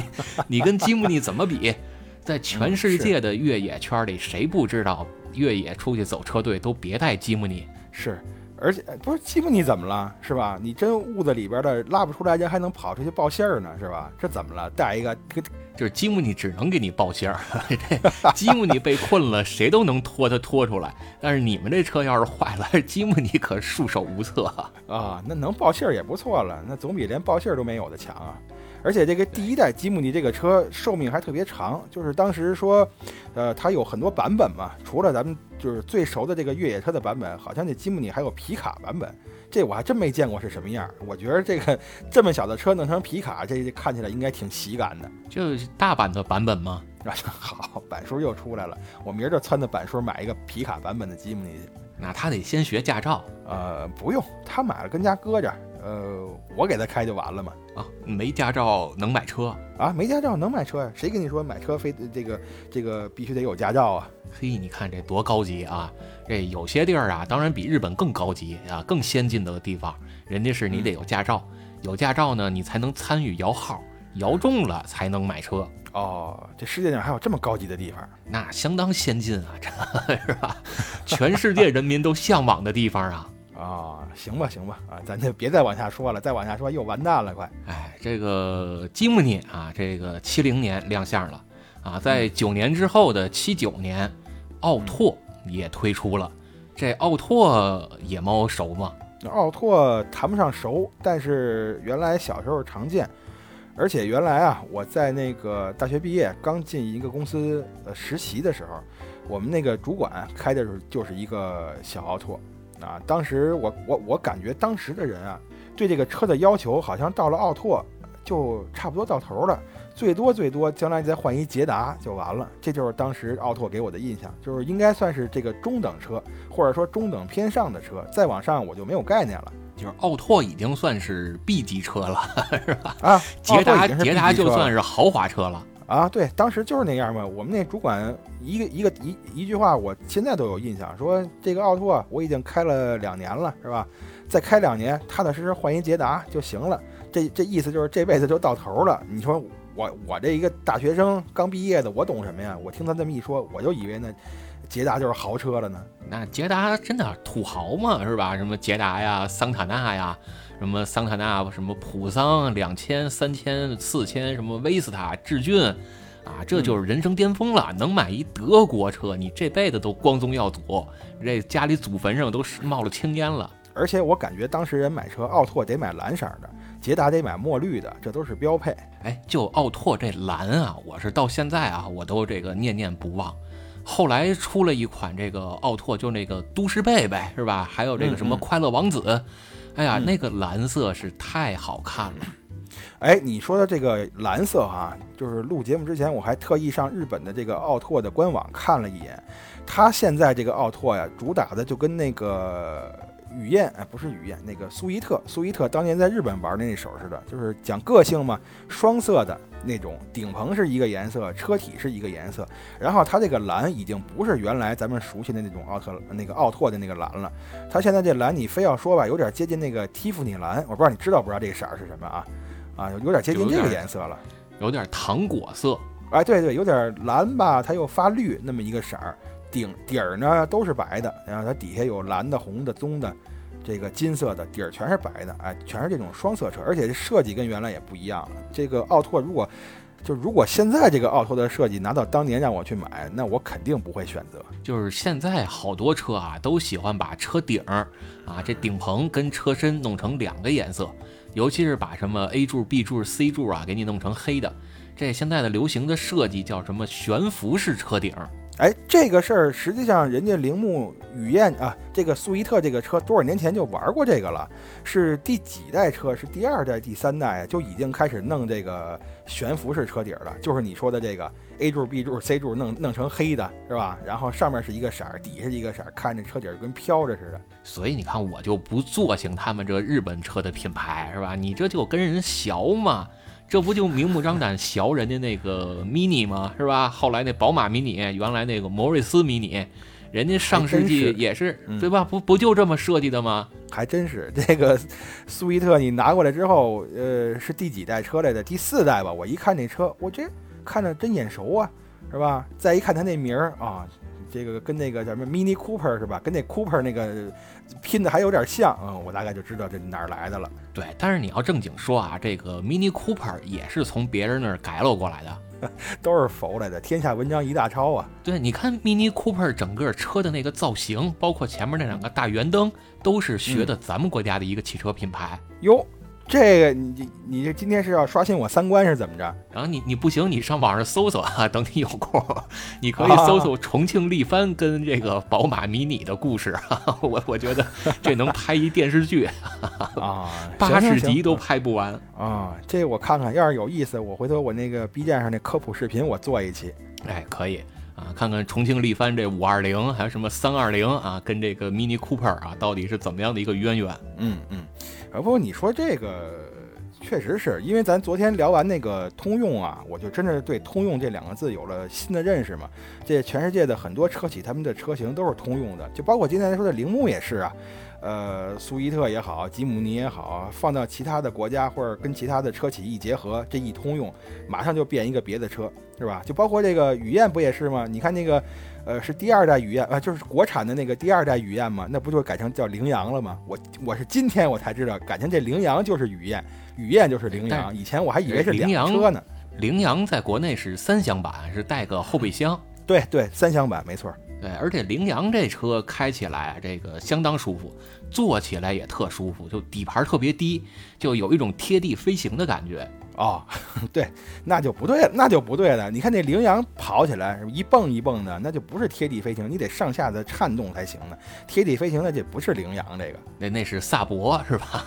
你跟吉姆尼怎么比？在全世界的越野圈里，谁不知道越野出去走车队都别带吉姆尼？是，而且不是吉姆尼怎么了是吧？你真屋子里边的拉不出来人，还能跑出去报信儿呢是吧？这怎么了？带一个。就是吉姆尼只能给你报信儿，这吉姆尼被困了，谁都能拖他拖出来。但是你们这车要是坏了，吉姆尼可束手无策啊！那能报信儿也不错了，那总比连报信儿都没有的强啊！而且这个第一代吉姆尼这个车寿命还特别长，就是当时说，呃，它有很多版本嘛，除了咱们就是最熟的这个越野车的版本，好像这吉姆尼还有皮卡版本。这我还真没见过是什么样。我觉得这个这么小的车弄成皮卡，这看起来应该挺喜感的。就是大版的版本吗？好，板叔又出来了。我明儿就撺掇板叔买一个皮卡版本的吉姆尼去。那他得先学驾照。呃，不用，他买了跟家搁着。呃，我给他开就完了嘛。啊，没驾照能买车啊？没驾照能买车呀？谁跟你说买车非这个这个必须得有驾照啊？嘿，你看这多高级啊！这有些地儿啊，当然比日本更高级啊，更先进的地方，人家是你得有驾照，有驾照呢，你才能参与摇号，摇中了才能买车。哦，这世界上还有这么高级的地方？那相当先进啊，这是吧？全世界人民都向往的地方啊！啊，行吧，行吧，啊，咱就别再往下说了，再往下说又完蛋了，快！哎，这个吉姆尼啊，这个七零年亮相了啊，在九年之后的七九年，奥拓。也推出了，这奥拓野猫熟吗？奥拓谈不上熟，但是原来小时候常见，而且原来啊，我在那个大学毕业刚进一个公司呃实习的时候，我们那个主管开的是就是一个小奥拓啊。当时我我我感觉当时的人啊，对这个车的要求好像到了奥拓就差不多到头了，最多最多将来再换一捷达就完了。这就是当时奥拓给我的印象，就是应该算是这个中等车，或者说中等偏上的车，再往上我就没有概念了。就是奥拓已经算是 B 级车了，是吧？啊，捷达捷达就算是豪华车了。啊，对，当时就是那样嘛。我们那主管一个一个一一句话，我现在都有印象，说这个奥拓我已经开了两年了，是吧？再开两年，踏踏实实换一捷达就行了。这这意思就是这辈子就到头了。你说我我这一个大学生刚毕业的，我懂什么呀？我听他这么一说，我就以为那捷达就是豪车了呢。那捷达真的土豪嘛，是吧？什么捷达呀、桑塔纳呀。什么桑塔纳，什么普桑，两千、三千、四千，什么威斯塔、致俊，啊，这就是人生巅峰了。能买一德国车，你这辈子都光宗耀祖，这家里祖坟上都冒了青烟了。而且我感觉当时人买车，奥拓得买蓝色的，捷达得买墨绿的，这都是标配。哎，就奥拓这蓝啊，我是到现在啊，我都这个念念不忘。后来出了一款这个奥拓，就那个都市贝贝，是吧？还有这个什么快乐王子。哎呀，那个蓝色是太好看了。哎，你说的这个蓝色哈，就是录节目之前，我还特意上日本的这个奥拓的官网看了一眼。它现在这个奥拓呀，主打的就跟那个雨燕，哎，不是雨燕，那个苏伊特，苏伊特当年在日本玩的那手似的，就是讲个性嘛，双色的。那种顶棚是一个颜色，车体是一个颜色，然后它这个蓝已经不是原来咱们熟悉的那种奥特那个奥拓的那个蓝了，它现在这蓝你非要说吧，有点接近那个蒂芙尼蓝，我不知道你知道不知道这个色儿是什么啊？啊，有点接近这个颜色了，有点糖果色，哎，对对，有点蓝吧，它又发绿那么一个色儿，顶底儿呢都是白的，然后它底下有蓝的、红的、棕的。这个金色的底儿全是白的，哎，全是这种双色车，而且这设计跟原来也不一样了。这个奥拓如果就如果现在这个奥拓的设计拿到当年让我去买，那我肯定不会选择。就是现在好多车啊，都喜欢把车顶儿啊这顶棚跟车身弄成两个颜色，尤其是把什么 A 柱、B 柱、C 柱啊给你弄成黑的。这现在的流行的设计叫什么悬浮式车顶？哎，这个事儿实际上人家铃木雨燕啊，这个苏伊特这个车多少年前就玩过这个了，是第几代车？是第二代、第三代就已经开始弄这个悬浮式车底了，就是你说的这个 A 柱、B 柱、C 柱弄弄成黑的，是吧？然后上面是一个色儿，底下一个色儿，看着车底跟飘着似的。所以你看，我就不做兴他们这日本车的品牌，是吧？你这就跟人学嘛。这不就明目张胆学人家那个 mini 吗？是吧？后来那宝马 mini，原来那个摩瑞斯 mini，人家上世纪也是对吧？不不就这么设计的吗？还真是 这个苏伊特，你拿过来之后，呃，是第几代车来的？第四代吧。我一看那车，我这看着真眼熟啊，是吧？再一看它那名儿啊。这个跟那个叫什么 Mini Cooper 是吧？跟那 Cooper 那个拼的还有点像，嗯，我大概就知道这哪儿来的了。对，但是你要正经说啊，这个 Mini Cooper 也是从别人那儿改了过来的，都是否来的。天下文章一大抄啊！对，你看 Mini Cooper 整个车的那个造型，包括前面那两个大圆灯，都是学的咱们国家的一个汽车品牌哟。这个你你这今天是要刷新我三观是怎么着？然后你你不行，你上网上搜搜啊，等你有空，你可以搜搜重庆力帆跟这个宝马迷你的故事，我我觉得这能拍一电视剧 啊，八十集都拍不完啊。这我看看，要是有意思，我回头我那个 B 站上那科普视频我做一期，哎，可以啊，看看重庆力帆这五二零还有什么三二零啊，跟这个 Mini Cooper 啊，到底是怎么样的一个渊源？嗯嗯。不过你说这个确实是因为咱昨天聊完那个通用啊，我就真的对通用这两个字有了新的认识嘛。这全世界的很多车企，他们的车型都是通用的，就包括今天说的铃木也是啊。呃，苏伊特也好，吉姆尼也好，放到其他的国家或者跟其他的车企一结合，这一通用，马上就变一个别的车，是吧？就包括这个雨燕不也是吗？你看那个。呃，是第二代雨燕啊，就是国产的那个第二代雨燕嘛，那不就改成叫羚羊了吗？我我是今天我才知道，改成这羚羊就是雨燕，雨燕就是羚羊，以前我还以为是羚羊车呢。羚羊在国内是三厢版，是带个后备箱。对对，三厢版没错。对，而且羚羊这车开起来这个相当舒服，坐起来也特舒服，就底盘特别低，就有一种贴地飞行的感觉。哦，对，那就不对了，那就不对了。你看那羚羊跑起来一蹦一蹦的，那就不是贴地飞行，你得上下的颤动才行呢。贴地飞行那就不是羚羊，这个那那是萨博是吧？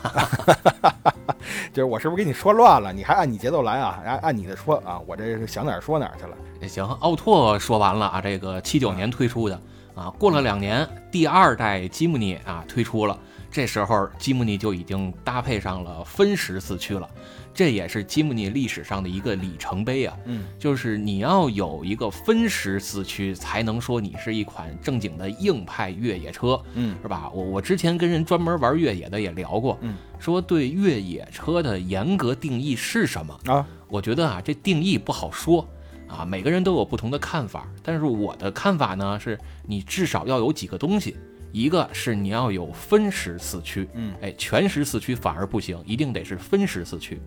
就是我是不是给你说乱了？你还按你节奏来啊？按按你的说啊，我这是想哪儿说哪儿去了。行，奥拓说完了啊，这个七九年推出的啊，过了两年，第二代吉姆尼啊推出了，这时候吉姆尼就已经搭配上了分时四驱了。这也是吉姆尼历史上的一个里程碑啊，嗯，就是你要有一个分时四驱，才能说你是一款正经的硬派越野车，嗯，是吧？我我之前跟人专门玩越野的也聊过，嗯，说对越野车的严格定义是什么啊？我觉得啊，这定义不好说啊，每个人都有不同的看法。但是我的看法呢，是你至少要有几个东西。一个是你要有分时四驱，嗯，哎，全时四驱反而不行，一定得是分时四驱。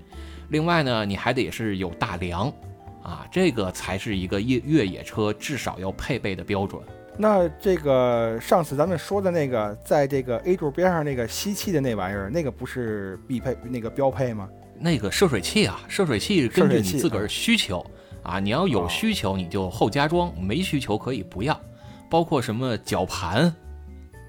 另外呢，你还得是有大梁，啊，这个才是一个越越野车至少要配备的标准。那这个上次咱们说的那个，在这个 A 柱边上那个吸气的那玩意儿，那个不是必配那个标配吗？那个涉水器啊，涉水器根据你自个儿需求啊，你要有需求你就后加装，没需求可以不要。包括什么绞盘。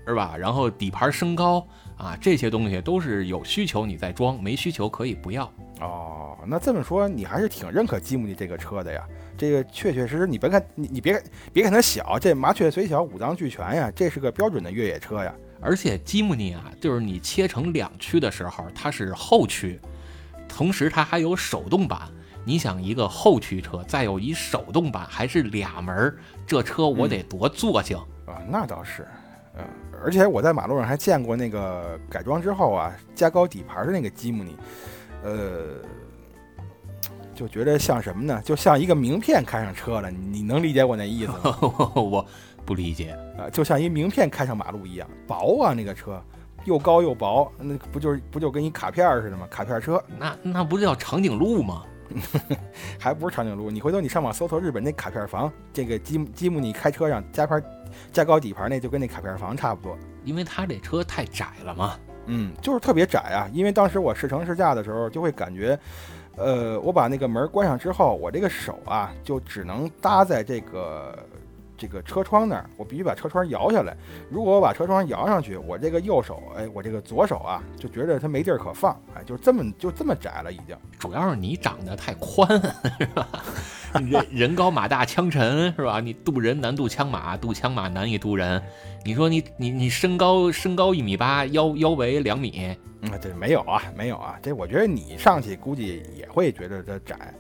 是吧？然后底盘升高啊，这些东西都是有需求你再装，没需求可以不要。哦，那这么说你还是挺认可吉姆尼这个车的呀？这个确确实实，你别看你你别别看它小，这麻雀虽小五脏俱全呀，这是个标准的越野车呀。而且吉姆尼啊，就是你切成两驱的时候，它是后驱，同时它还有手动版。你想一个后驱车，再有一手动版，还是俩门，这车我得多坐性啊？那倒是，嗯。而且我在马路上还见过那个改装之后啊，加高底盘的那个吉姆尼，呃，就觉得像什么呢？就像一个名片开上车了。你能理解我那意思吗？我不理解啊，就像一名片开上马路一样，薄啊，那个车又高又薄，那不就是不就跟一卡片似的吗？卡片车，那那不叫长颈鹿吗？还不是长颈鹿？你回头你上网搜搜日本那卡片房，这个吉吉姆尼开车上加牌加高底盘那就跟那卡片房差不多，因为它这车太窄了嘛。嗯，就是特别窄啊。因为当时我试乘试驾的时候，就会感觉，呃，我把那个门关上之后，我这个手啊就只能搭在这个。这个车窗那儿，我必须把车窗摇下来。如果我把车窗摇上去，我这个右手，哎，我这个左手啊，就觉得它没地儿可放，哎，就这么就这么窄了，已经。主要是你长得太宽，是吧？人人高马大枪沉，是吧？你渡人难渡枪马，渡枪马难以渡人。你说你你你身高身高一米八，腰腰围两米，嗯，这没有啊，没有啊。这我觉得你上去估计也会觉得它窄。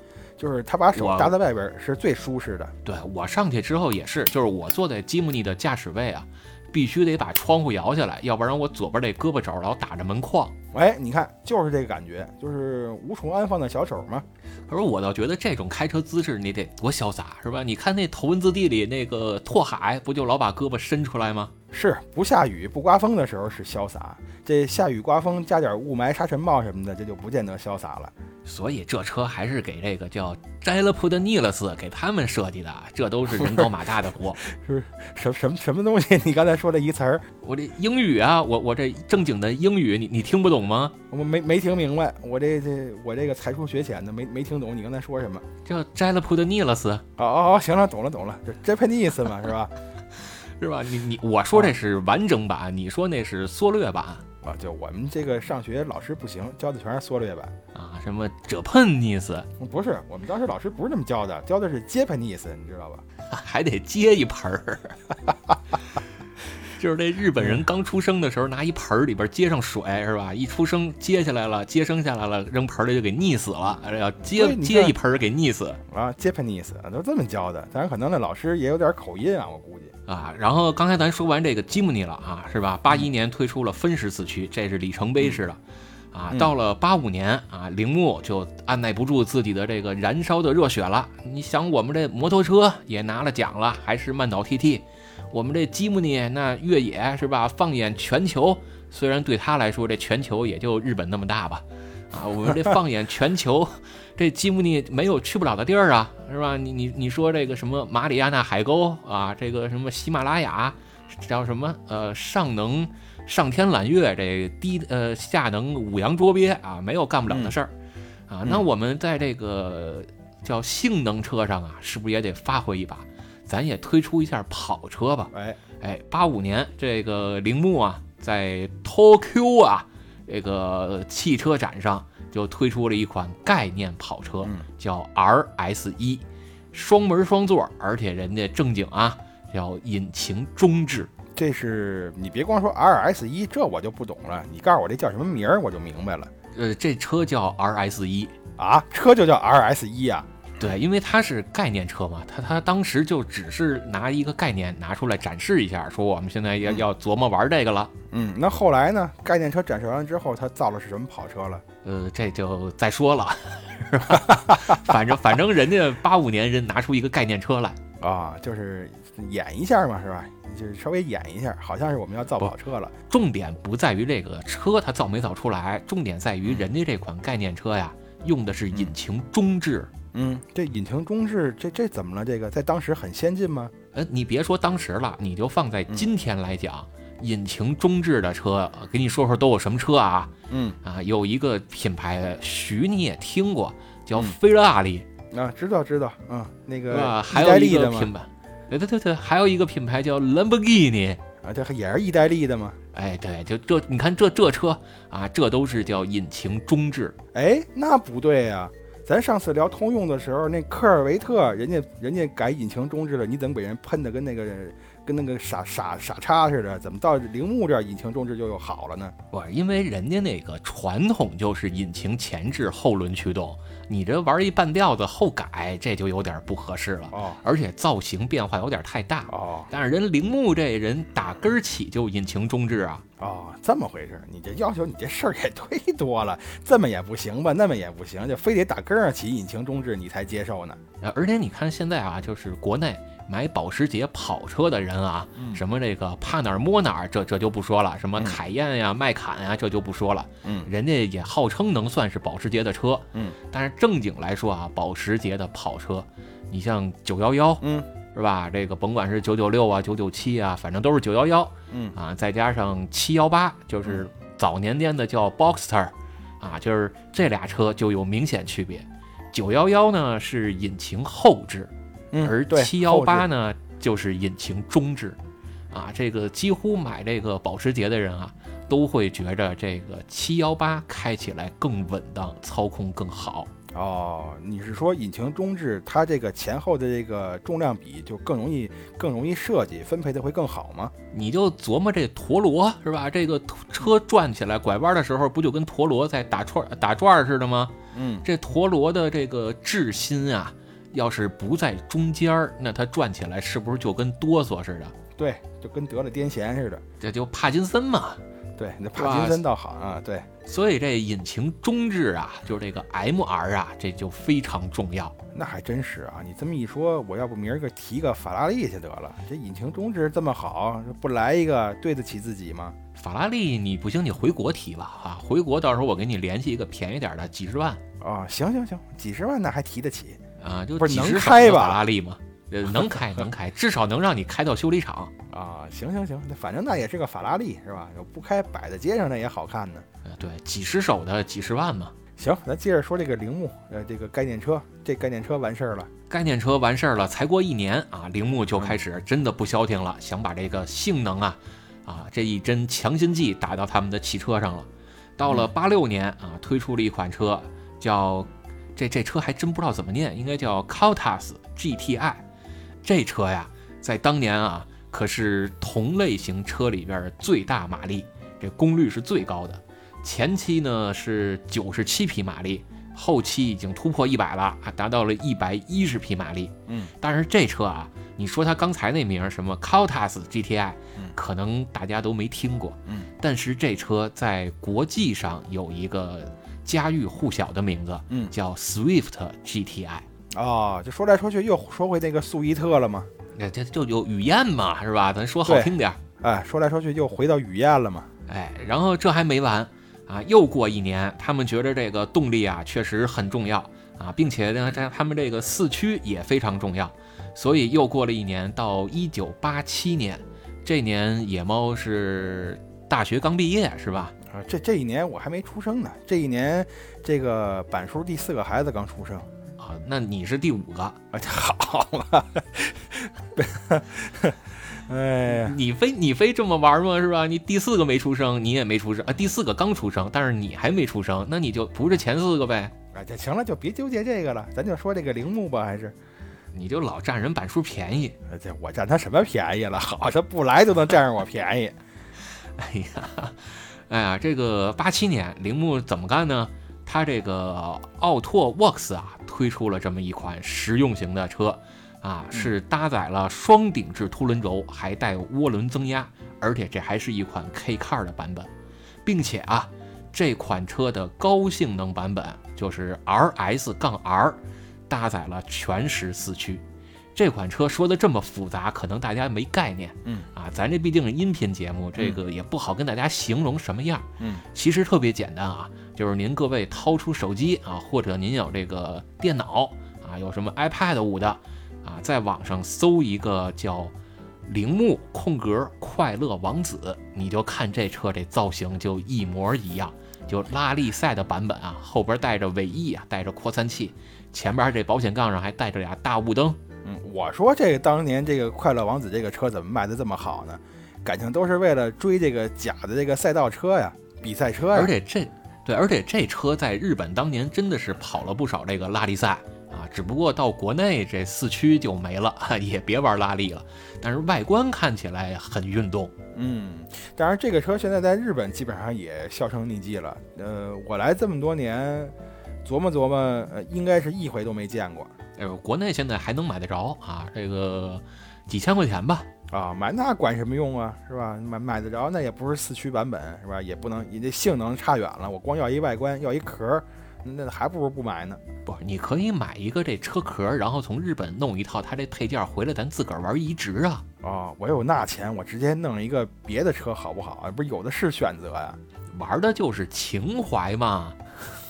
就是他把手搭在外边是最舒适的。对我上去之后也是，就是我坐在吉姆尼的驾驶位啊，必须得把窗户摇下来，要不然我左边这胳膊肘老打着门框。哎，你看，就是这个感觉，就是无处安放的小手嘛。可是我倒觉得这种开车姿势你得多潇洒，是吧？你看那《头文字 D》里那个拓海，不就老把胳膊伸出来吗？是，不下雨不刮风的时候是潇洒，这下雨刮风加点雾霾、沙尘暴什么的，这就不见得潇洒了。所以这车还是给这个叫摘了普的尼勒斯给他们设计的，这都是人高马大的活。是什什么什么东西？你刚才说的一词儿，我这英语啊，我我这正经的英语，你你听不懂吗？我没没听明白，我这这我这个才疏学浅的，没没听懂你刚才说什么。叫摘了普的尼勒斯。哦哦哦，行了，懂了懂了，这 Japanese 嘛，是吧？是吧？你你我说这是完整版，你说那是缩略版。啊，就我们这个上学老师不行，教的全是缩略版啊，什么 Japanese？不是，我们当时老师不是那么教的，教的是 Japanese，你知道吧？还得接一盆儿，就是那日本人刚出生的时候，拿一盆儿里边接上水，是吧？一出生接下来了，接生下来了，扔盆里就给溺死了，要接接一盆儿给溺死啊，Japanese 都这么教的，当然可能那老师也有点口音啊，我估计。啊，然后刚才咱说完这个吉姆尼了啊，是吧？八一年推出了分时四驱，这是里程碑式的。啊，到了八五年啊，铃木就按耐不住自己的这个燃烧的热血了。你想，我们这摩托车也拿了奖了，还是曼岛 TT。我们这吉姆尼那越野是吧？放眼全球，虽然对他来说这全球也就日本那么大吧。啊，我们这放眼全球。这吉姆尼没有去不了的地儿啊，是吧？你你你说这个什么马里亚纳海沟啊，这个什么喜马拉雅，叫什么呃上能上天揽月，这低呃下能五洋捉鳖啊，没有干不了的事儿，啊。那我们在这个叫性能车上啊，是不是也得发挥一把？咱也推出一下跑车吧。哎哎，八五年这个铃木啊，在 Tokyo 啊这个汽车展上就推出了一款概念跑车，嗯叫 RS 一，双门双座，而且人家正经啊，叫引擎中置。这是你别光说 RS 一，这我就不懂了。你告诉我这叫什么名儿，我就明白了呃，这车叫 RS 一，啊。车就叫 RS 一啊。对，因为它是概念车嘛，它它当时就只是拿一个概念拿出来展示一下，说我们现在要嗯要琢磨玩这个了。嗯，那后来呢？概念车展示完之后，它造的是什么跑车了？呃，这就再说了，是吧？反正反正人家八五年人拿出一个概念车来，啊，就是演一下嘛，是吧？就是稍微演一下，好像是我们要造跑车了。重点不在于这个车它造没造出来，重点在于人家这款概念车呀，用的是引擎中置。嗯，这引擎中置，这这怎么了？这个在当时很先进吗？呃，你别说当时了，你就放在今天来讲，引擎中置的车，呃给你说说都有什么车啊？嗯，啊，有一个品牌，徐你也听过，叫嗯菲拉利，啊，知道知道，嗯，那？个还意大有一个利的嘛，品牌，对对对对，还有一个品牌叫兰博基尼。啊，这还也是意大利的吗？哎，对，就这，你看这这车啊，这都是叫引擎中置。哎，那不对呀、咱上次聊通用的时候，那科尔维特人家人家改引擎中置了，你怎么给人喷的跟那个跟那个傻傻傻叉似的？怎么到铃木这儿引擎中置就又好了呢？不是，因为人家那个传统就是引擎前置后轮驱动，你这玩一半吊子后改，这就有点不合适了，哦而且造型变化有点太大。哦但是人铃木这人打根儿起就引擎中置啊，哦，这么回事儿？你这要求你这事儿也忒多了，这么也不行吧？那么也不行，就非得打根儿上起引擎中置你才接受呢？呃而且你看现在啊，就是国内买保时捷跑车的人啊，嗯什么这个怕哪儿摸哪儿，这这就不说了，什么嗯凯宴呀、迈凯呀，这就不说了。嗯人家也号称能算是保时捷的车，嗯，但是正经来说啊，保时捷的跑车，你像九幺幺嗯是吧？这个甭管是九九六啊、九九七啊，反正都是九幺幺嗯啊，再加上七幺八，就是早年间的叫 Boxster 啊，就是这俩车就有明显区别。九幺幺呢是引擎后置，嗯，而对七幺八呢就是引擎中置，啊，这个几乎买这个保时捷的人啊，都会觉着这个七幺八开起来更稳当，操控更好。哦，你是说引擎中置，它这个前后的这个重量比就更容易更容易设计分配的会更好吗？你就琢磨这陀螺是吧？这个车转起来拐弯的时候，不就跟陀螺在打转打转儿似的吗？嗯这陀螺的这个质心啊，要是不在中间儿，那它转起来是不是就跟哆嗦似的？对，就跟得了癫痫似的。这就帕金森嘛。对，那帕金森倒好啊，对，所以这引擎中置啊，就是这个 MR 啊，这就非常重要。那还真是啊。你这么一说，我要不明儿个提个法拉利去得了。这引擎中置这么好，不来一个对得起自己吗？法拉利你不行，你回国提吧啊！回国到时候我给你联系一个便宜点的，几十万啊，行行行，几十万那还提得起啊，就不是能开吧法拉利嘛，呃，能开能开，至少能让你开到修理厂。啊？行行行，那反正那也是个法拉利是吧？有不开摆在街上那也好看呢。呃，对，几十手的几十万嘛。行，咱接着说这个铃木，呃，这个概念车，这概念车完事儿了。概念车完事儿了，才过一年啊，铃木就开始真的不消停了，想把这个性能啊，啊这一针强心剂打到他们的汽车上了。到了八六年啊，推出了一款车，叫这这车还真不知道怎么念，应该叫 Countach GTI。这车呀，在当年啊，可是同类型车里边最大马力，这功率是最高的。前期呢是九十七匹马力，后期已经突破一百了啊，达到了一百一十匹马力。嗯，但是这车啊，你说它刚才那名儿什么 Countach GTI，嗯可能大家都没听过。嗯，但是这车在国际上有一个家喻户晓的名字，嗯叫 Swift GTI。哦，就说来说去又说回那个速伊特了嘛。那这就有雨燕嘛，是吧？咱说好听点儿。哎，说来说去又回到雨燕了嘛。哎，然后这还没完啊！又过一年，他们觉得这个动力啊确实很重要啊，并且呢，在他们这个四驱也非常重要，所以又过了一年，到一九八七年，这年野猫是大学刚毕业是吧？啊，这这一年我还没出生呢。这一年，这个板叔第四个孩子刚出生啊，那你是第五个啊？好啊，哎呀，你非你非这么玩吗？是吧？你第四个没出生，你也没出生啊？第四个刚出生，但是你还没出生，那你就不是前四个呗？哎，就行了，就别纠结这个了，咱就说这个铃木吧，还是？你就老占人板叔便宜？这我占他什么便宜了？好，他不来就能占上我便宜。哎呀，哎呀，这个八七年铃木怎么干呢？他这个奥拓 Works 啊，推出了这么一款实用型的车。啊，是搭载了双顶置凸轮轴，还带涡轮增压，而且这还是一款 K Car 的版本，并且啊，这款车的高性能版本就是 RS 杠 R，搭载了全时四驱。这款车说的这么复杂，可能大家没概念。嗯，啊，咱这毕竟是音频节目，这个也不好跟大家形容什么样。嗯，其实特别简单啊，就是您各位掏出手机啊，或者您有这个电脑啊，有什么 iPad 五的。啊，在网上搜一个叫“铃木空格快乐王子”，你就看这车这造型就一模一样，就拉力赛的版本啊，后边带着尾翼啊，带着扩散器，前边这保险杠上还带着俩大雾灯。嗯，我说这个当年这个快乐王子这个车怎么卖的这么好呢？感情都是为了追这个假的这个赛道车呀，比赛车呀。而且这对，而且这车在日本当年真的是跑了不少这个拉力赛。啊，只不过到国内这四驱就没了，也别玩拉力了。但是外观看起来很运动。嗯，当然这个车现在在日本基本上也销声匿迹了。呃，我来这么多年，琢磨琢磨，呃，应该是一回都没见过。哎，国内现在还能买得着啊，这个几千块钱吧。啊，买那管什么用啊，是吧？买买得着，那也不是四驱版本，是吧？也不能，你这性能差远了。我光要一外观，要一壳。那还不如不买呢。不，你可以买一个这车壳，然后从日本弄一套它这配件回来，咱自个儿玩移植啊。哦，我有那钱，我直接弄一个别的车好不好啊？不是有的是选择呀。玩的就是情怀嘛。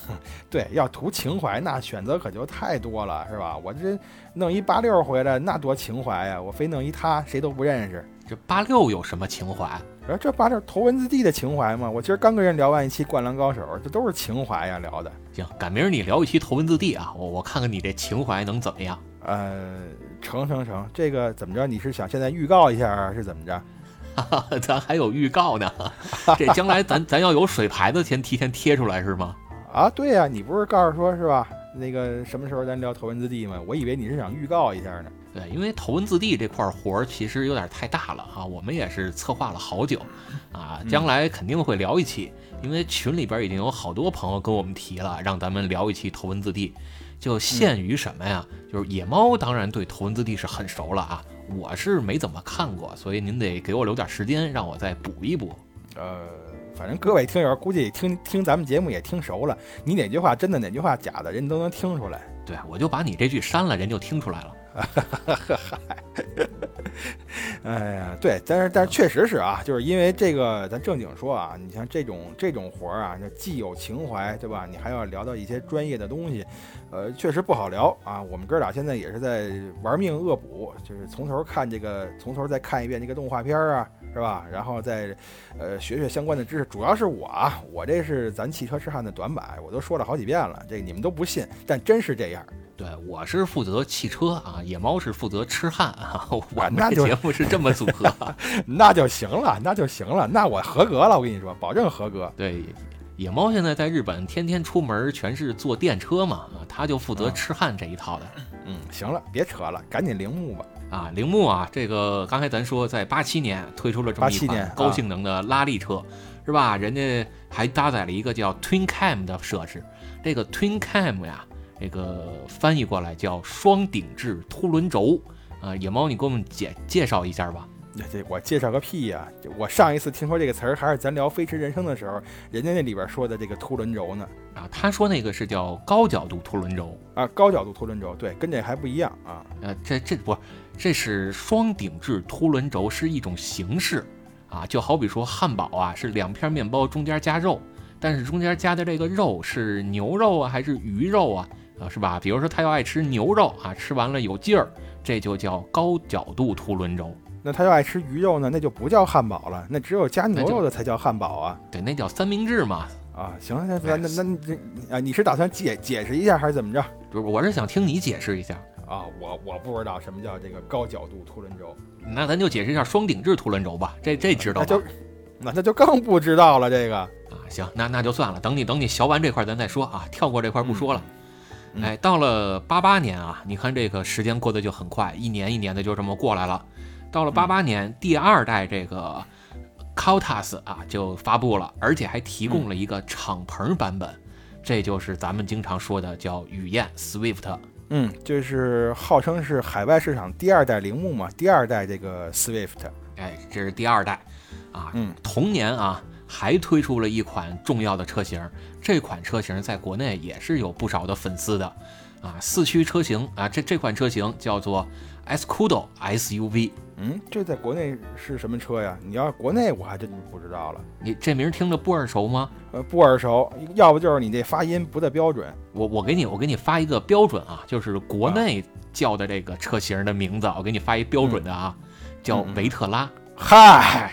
对，要图情怀，那选择可就太多了，是吧？我这弄一八六回来，那多情怀呀！我非弄一他，谁都不认识。这八六有什么情怀？呃，这八六头文字 D 的情怀嘛。我今儿刚跟人聊完一期《灌篮高手》，这都是情怀呀，聊的。行，赶明儿你聊一期头文字 D 啊，我我看看你这情怀能怎么样？呃，成成成，这个怎么着？你是想现在预告一下，是怎么着？咱还有预告呢，这将来咱咱要有水牌子先提前贴出来是吗？啊，对呀，你不是告诉说是吧？那个什么时候咱聊头文字 D 吗？我以为你是想预告一下呢。对，因为头文字 D 这块活儿其实有点太大了啊，我们也是策划了好久，啊，将来肯定会聊一期，因为群里边已经有好多朋友跟我们提了，让咱们聊一期头文字 D，就限于什么呀？就是野猫当然对头文字 D 是很熟了啊，我是没怎么看过，所以您得给我留点时间，让我再补一补。呃，反正各位听友估计听听咱们节目也听熟了，你哪句话真的，哪句话假的，人都能听出来。对，我就把你这句删了，人就听出来了。嗨，哎呀，对，但是但是确实是啊，就是因为这个，咱正经说啊，你像这种这种活儿啊，既有情怀，对吧？你还要聊到一些专业的东西，呃，确实不好聊啊。我们哥俩现在也是在玩命恶补，就是从头看这个，从头再看一遍这个动画片啊，是吧？然后再呃学学相关的知识。主要是我啊，我这是咱汽车痴汉的短板，我都说了好几遍了，这个你们都不信，但真是这样。对，我是负责汽车啊，野猫是负责痴汉啊。我那节目是这么组合，那就行了，那就行了，那我合格了，我跟你说，保证合格。对，野猫现在在日本天天出门全是坐电车嘛，啊，他就负责痴汉这一套的。嗯，行了，别扯了，赶紧铃木吧。啊，铃木啊，这个刚才咱说在八七年推出了这么一款高性能的拉力车，是吧？人家还搭载了一个叫 Twin Cam 的设置，这个 Twin Cam 呀。这个翻译过来叫双顶置凸轮轴，啊，野猫，你给我们介介绍一下吧。这我介绍个屁呀！我上一次听说这个词儿，还是咱聊飞驰人生的时候，人家那里边说的这个凸轮轴呢。啊，他说那个是叫高角度凸轮轴啊，高角度凸轮轴，对，跟这还不一样啊。呃，这这不，这是双顶置凸轮轴是一种形式啊，就好比说汉堡啊，是两片面包中间加肉，但是中间加的这个肉是牛肉啊，还是鱼肉啊？啊，是吧？比如说他要爱吃牛肉啊，吃完了有劲儿，这就叫高角度凸轮轴。那他要爱吃鱼肉呢，那就不叫汉堡了，那只有加牛肉的才叫汉堡啊。对，那叫三明治嘛。啊，行，那那那那那啊，你是打算解解释一下还是怎么着？不是，我是想听你解释一下。啊，我我不知道什么叫这个高角度凸轮轴。那咱就解释一下双顶置凸轮轴吧，这这知道那就那那就更不知道了这个。啊，行，那那就算了，等你等你学完这块咱再说啊，跳过这块不说了。哎，到了八八年啊，你看这个时间过得就很快，一年一年的就这么过来了。到了八八年，第二代这个。Kautas 啊，就发布了，而且还提供了一个敞篷版本，这就是咱们经常说的叫雨燕 Swift。嗯，就是号称是海外市场第二代铃木嘛，第二代这个 Swift。哎，这是第二代啊。嗯，同年啊，还推出了一款重要的车型，这款车型在国内也是有不少的粉丝的啊。四驱车型啊，这这款车型叫做 Escudo SUV。嗯，这在国内是什么车呀？你要国内我还真不知道了。你这名听着不耳熟吗？呃，不耳熟，要不就是你这发音不太标准。我我给你我给你发一个标准啊，就是国内叫的这个车型的名字，我给你发一标准的啊，叫维特拉。嗨，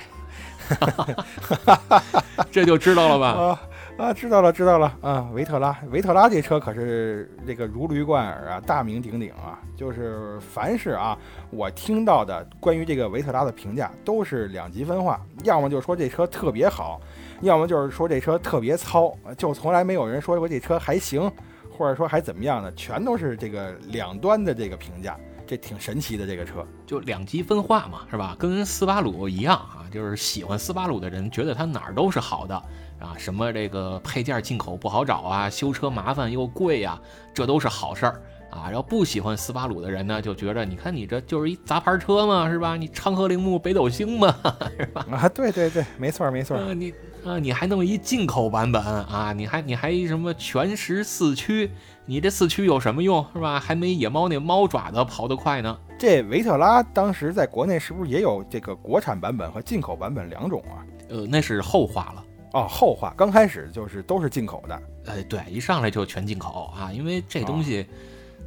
这就知道了吧？啊，知道了，知道了啊！维特拉，维特拉这车可是这个如驴贯耳啊，大名鼎鼎啊。就是凡是啊，我听到的关于这个维特拉的评价都是两极分化，要么就说这车特别好，要么就是说这车特别糙，就从来没有人说过这车还行，或者说还怎么样的，全都是这个两端的这个评价。这挺神奇的，这个车就两极分化嘛，是吧？跟斯巴鲁一样啊，就是喜欢斯巴鲁的人觉得它哪儿都是好的啊，什么这个配件进口不好找啊，修车麻烦又贵呀，这都是好事儿啊。然后不喜欢斯巴鲁的人呢，就觉得你看你这就是一杂牌车嘛，是吧？你昌河铃木、北斗星嘛，是吧？啊，对对对，没错没错。你啊，你还弄一进口版本啊？你还你还什么全时四驱？你这四驱有什么用是吧？还没野猫那猫爪子跑得快呢。这维特拉当时在国内是不是也有这个国产版本和进口版本两种啊？呃，那是后话了。哦，后话，刚开始就是都是进口的。呃，对，一上来就全进口啊，因为这东西，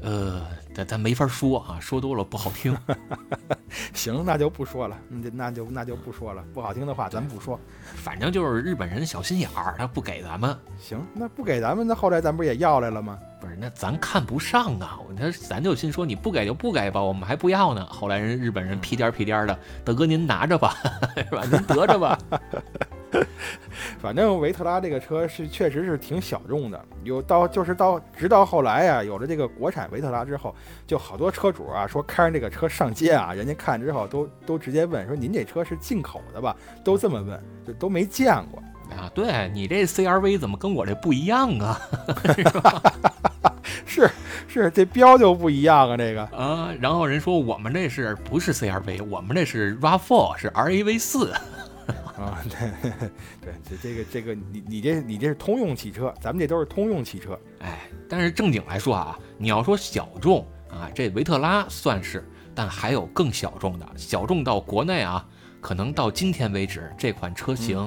呃。咱咱没法说啊，说多了不好听。行，那就不说了，那就那就那就不说了，不好听的话咱不说。反正就是日本人小心眼儿，他不给咱们。行，那不给咱们，那后来咱不也要来了吗？不是，那咱看不上啊。那咱就心说你不给就不给吧，我们还不要呢。后来人日本人屁颠屁颠的，大哥您拿着吧，是吧？您得着吧。反正维特拉这个车是确实是挺小众的，有到就是到直到后来啊，有了这个国产维特拉之后，就好多车主啊说开着这个车上街啊，人家看之后都都直接问说您这车是进口的吧？都这么问，就都没见过啊。对你这 CRV 怎么跟我这不一样啊？是 是，这标就不一样啊，这个啊。然后人说我们这是不是 CRV？我们这是 RAV4，是 RAV 四。啊，对 对，这这个这个，你你这你这是通用汽车，咱们这都是通用汽车。哎，但是正经来说啊，你要说小众啊，这维特拉算是，但还有更小众的，小众到国内啊，可能到今天为止，这款车型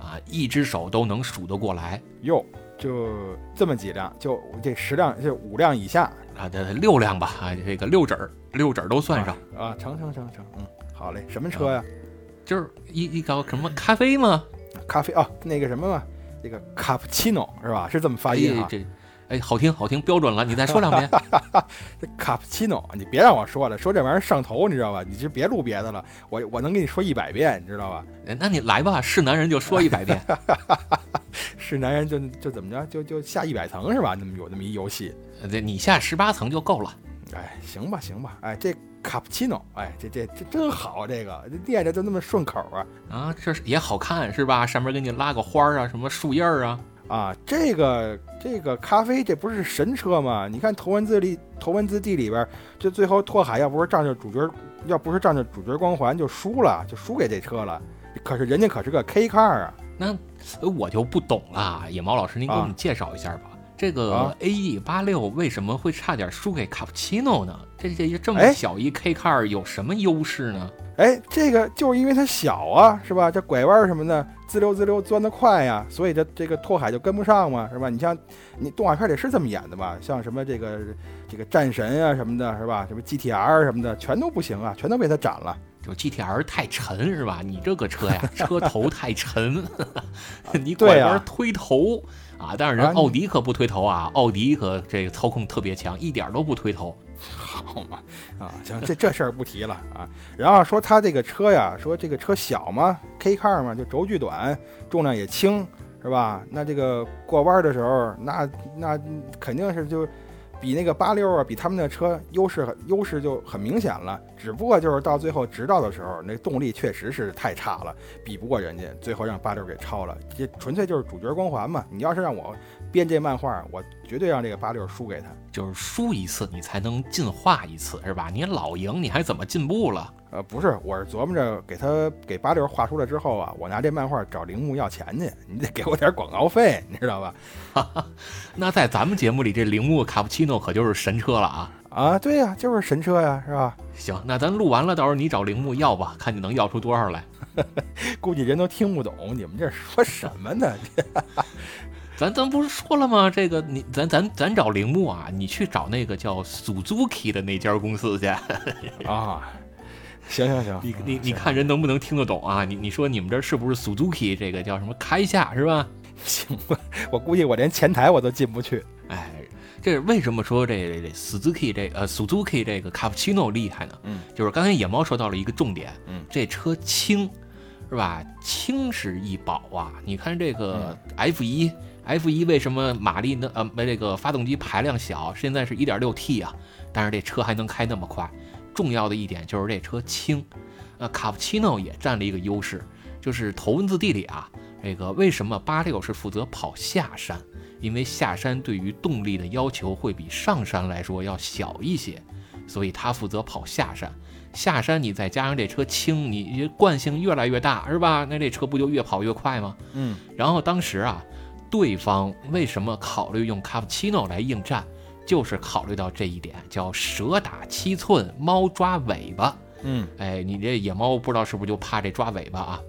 啊，一只手都能数得过来。哟，就这么几辆，就这十辆，就五辆以下啊，这六辆吧，啊，这个六指儿，六指儿都算上啊，成成成成，嗯，好嘞，什么车呀？就是一一搞什么咖啡吗？咖啡哦，那个什么嘛，那个卡布奇诺是吧？是这么发音啊？这哎，好听好听，标准了。你再说两遍。这卡布奇诺，你别让我说了，说这玩意儿上头，你知道吧？你就别录别的了，我我能给你说一百遍，你知道吧？那你来吧，是男人就说一百遍，是男人就就怎么着，就就下一百层是吧？那么有那么一游戏，这，你下十八层就够了。哎，行吧行吧，哎这。卡布奇诺，哎，这这这真好，这个这念着就那么顺口啊啊，这也好看是吧？上面给你拉个花啊，什么树叶啊啊，这个这个咖啡，这不是神车吗？你看头文字里头文字 D 里边，这最后拓海要不是仗着主角，要不是仗着主角光环就输了，就输给这车了。可是人家可是个 K car 啊，那我就不懂了。野猫老师，您给我们介绍一下吧。这个 A E 八六为什么会差点输给卡布奇诺呢？这这这么小一 K car 有什么优势呢？哎，这个就是因为它小啊，是吧？这拐弯什么的滋溜滋溜钻得快呀，所以这这个拓海就跟不上嘛，是吧？你像你动画片里是这么演的吧？像什么这个这个战神啊什么的，是吧？什么 G T R 什么的，全都不行啊，全都被它斩了。就 GTR 太沉是吧？你这个车呀，车头太沉，你拐弯推头啊。但是人奥迪可不推头啊，奥迪可这个操控特别强，一点都不推头。好嘛，啊，行，这这事儿不提了啊。然后说他这个车呀，说这个车小嘛，K car 嘛，就轴距短，重量也轻，是吧？那这个过弯的时候，那那肯定是就比那个八六啊，比他们那车优势优势就很明显了。只不过就是到最后直道的时候，那动力确实是太差了，比不过人家，最后让八六给超了。这纯粹就是主角光环嘛。你要是让我编这漫画，我绝对让这个八六输给他。就是输一次，你才能进化一次，是吧？你老赢，你还怎么进步了？呃，不是，我是琢磨着给他给八六画出来之后啊，我拿这漫画找铃木要钱去，你得给我点广告费，你知道吧？那在咱们节目里，这铃木卡布奇诺可就是神车了啊！啊，对呀、就是神车呀，是吧？行，那咱录完了，到时候你找铃木要吧，看你能要出多少来。估计人都听不懂你们这说什么呢？咱咱不是说了吗？这个你咱咱咱找铃木啊，你去找那个叫 Suzuki 的那家公司去。啊，行行行，你你你看人能不能听得懂啊？你你说你们这是不是 Suzuki 这个叫什么开下是吧？行吧，我估计我连前台我都进不去。哎，这是为什么说这这 Suzuki 这呃 Suzuki 这个 Cappuccino 厉害呢？嗯，就是刚才野猫说到了一个重点，嗯，这车轻，是吧？轻是一宝啊！你看这个 F 一、F 一为什么马力能？呃，没这个发动机排量小，现在是一点六 T 啊，但是这车还能开那么快。重要的一点就是这车轻，呃，卡布奇诺也占了一个优势，就是头文字 D 里啊，这个为什么八六是负责跑下山？因为下山对于动力的要求会比上山来说要小一些，所以它负责跑下山。下山你再加上这车轻，你惯性越来越大，是吧？那这车不就越跑越快吗？嗯然后当时啊，对方为什么考虑用卡布奇诺来应战，就是考虑到这一点，叫蛇打七寸，猫抓尾巴。嗯，哎，你这野猫不知道是不是就怕这抓尾巴啊？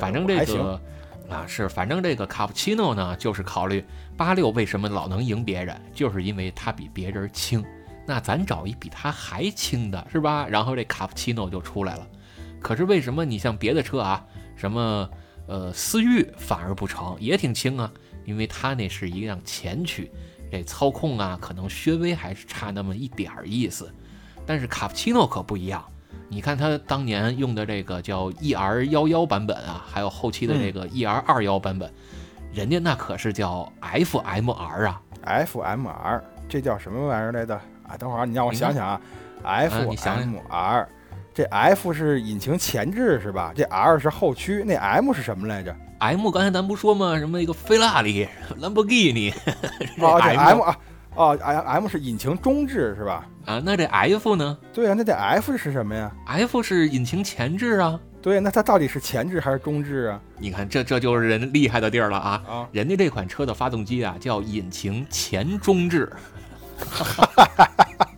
反正这个啊是，反正这个卡布奇诺呢，就是考虑八六为什么老能赢别人，就是因为它比别人轻。那咱找一比它还轻的，是吧？然后这卡布奇诺就出来了。可是为什么你像别的车啊，什么呃思域反而不成，也挺轻啊？因为它那是一辆前驱，这操控啊，可能稍微还是差那么一点儿意思。但是卡布奇诺可不一样，你看他当年用的这个叫 ER 幺幺版本啊，还有后期的这个 ER 二幺版本，人家那可是叫 FMR 啊，FMR 这叫什么玩意儿来的？啊，等会儿啊你让我想想啊你想想，FMR，这 F 是引擎前置是吧？这 R 是后驱，那 M 是什么来着？M 刚才咱不说吗？什么一个菲拉里、兰博基尼，这哦，这 M 啊，哦，M M 是引擎中置是吧？啊，那这 F 呢对啊，那这 F 是什么呀？？F 是引擎前置啊。对，那它到底是前置还是中置啊？你看，这这就是人厉害的地儿了啊！啊，人家这款车的发动机啊，叫引擎前中置。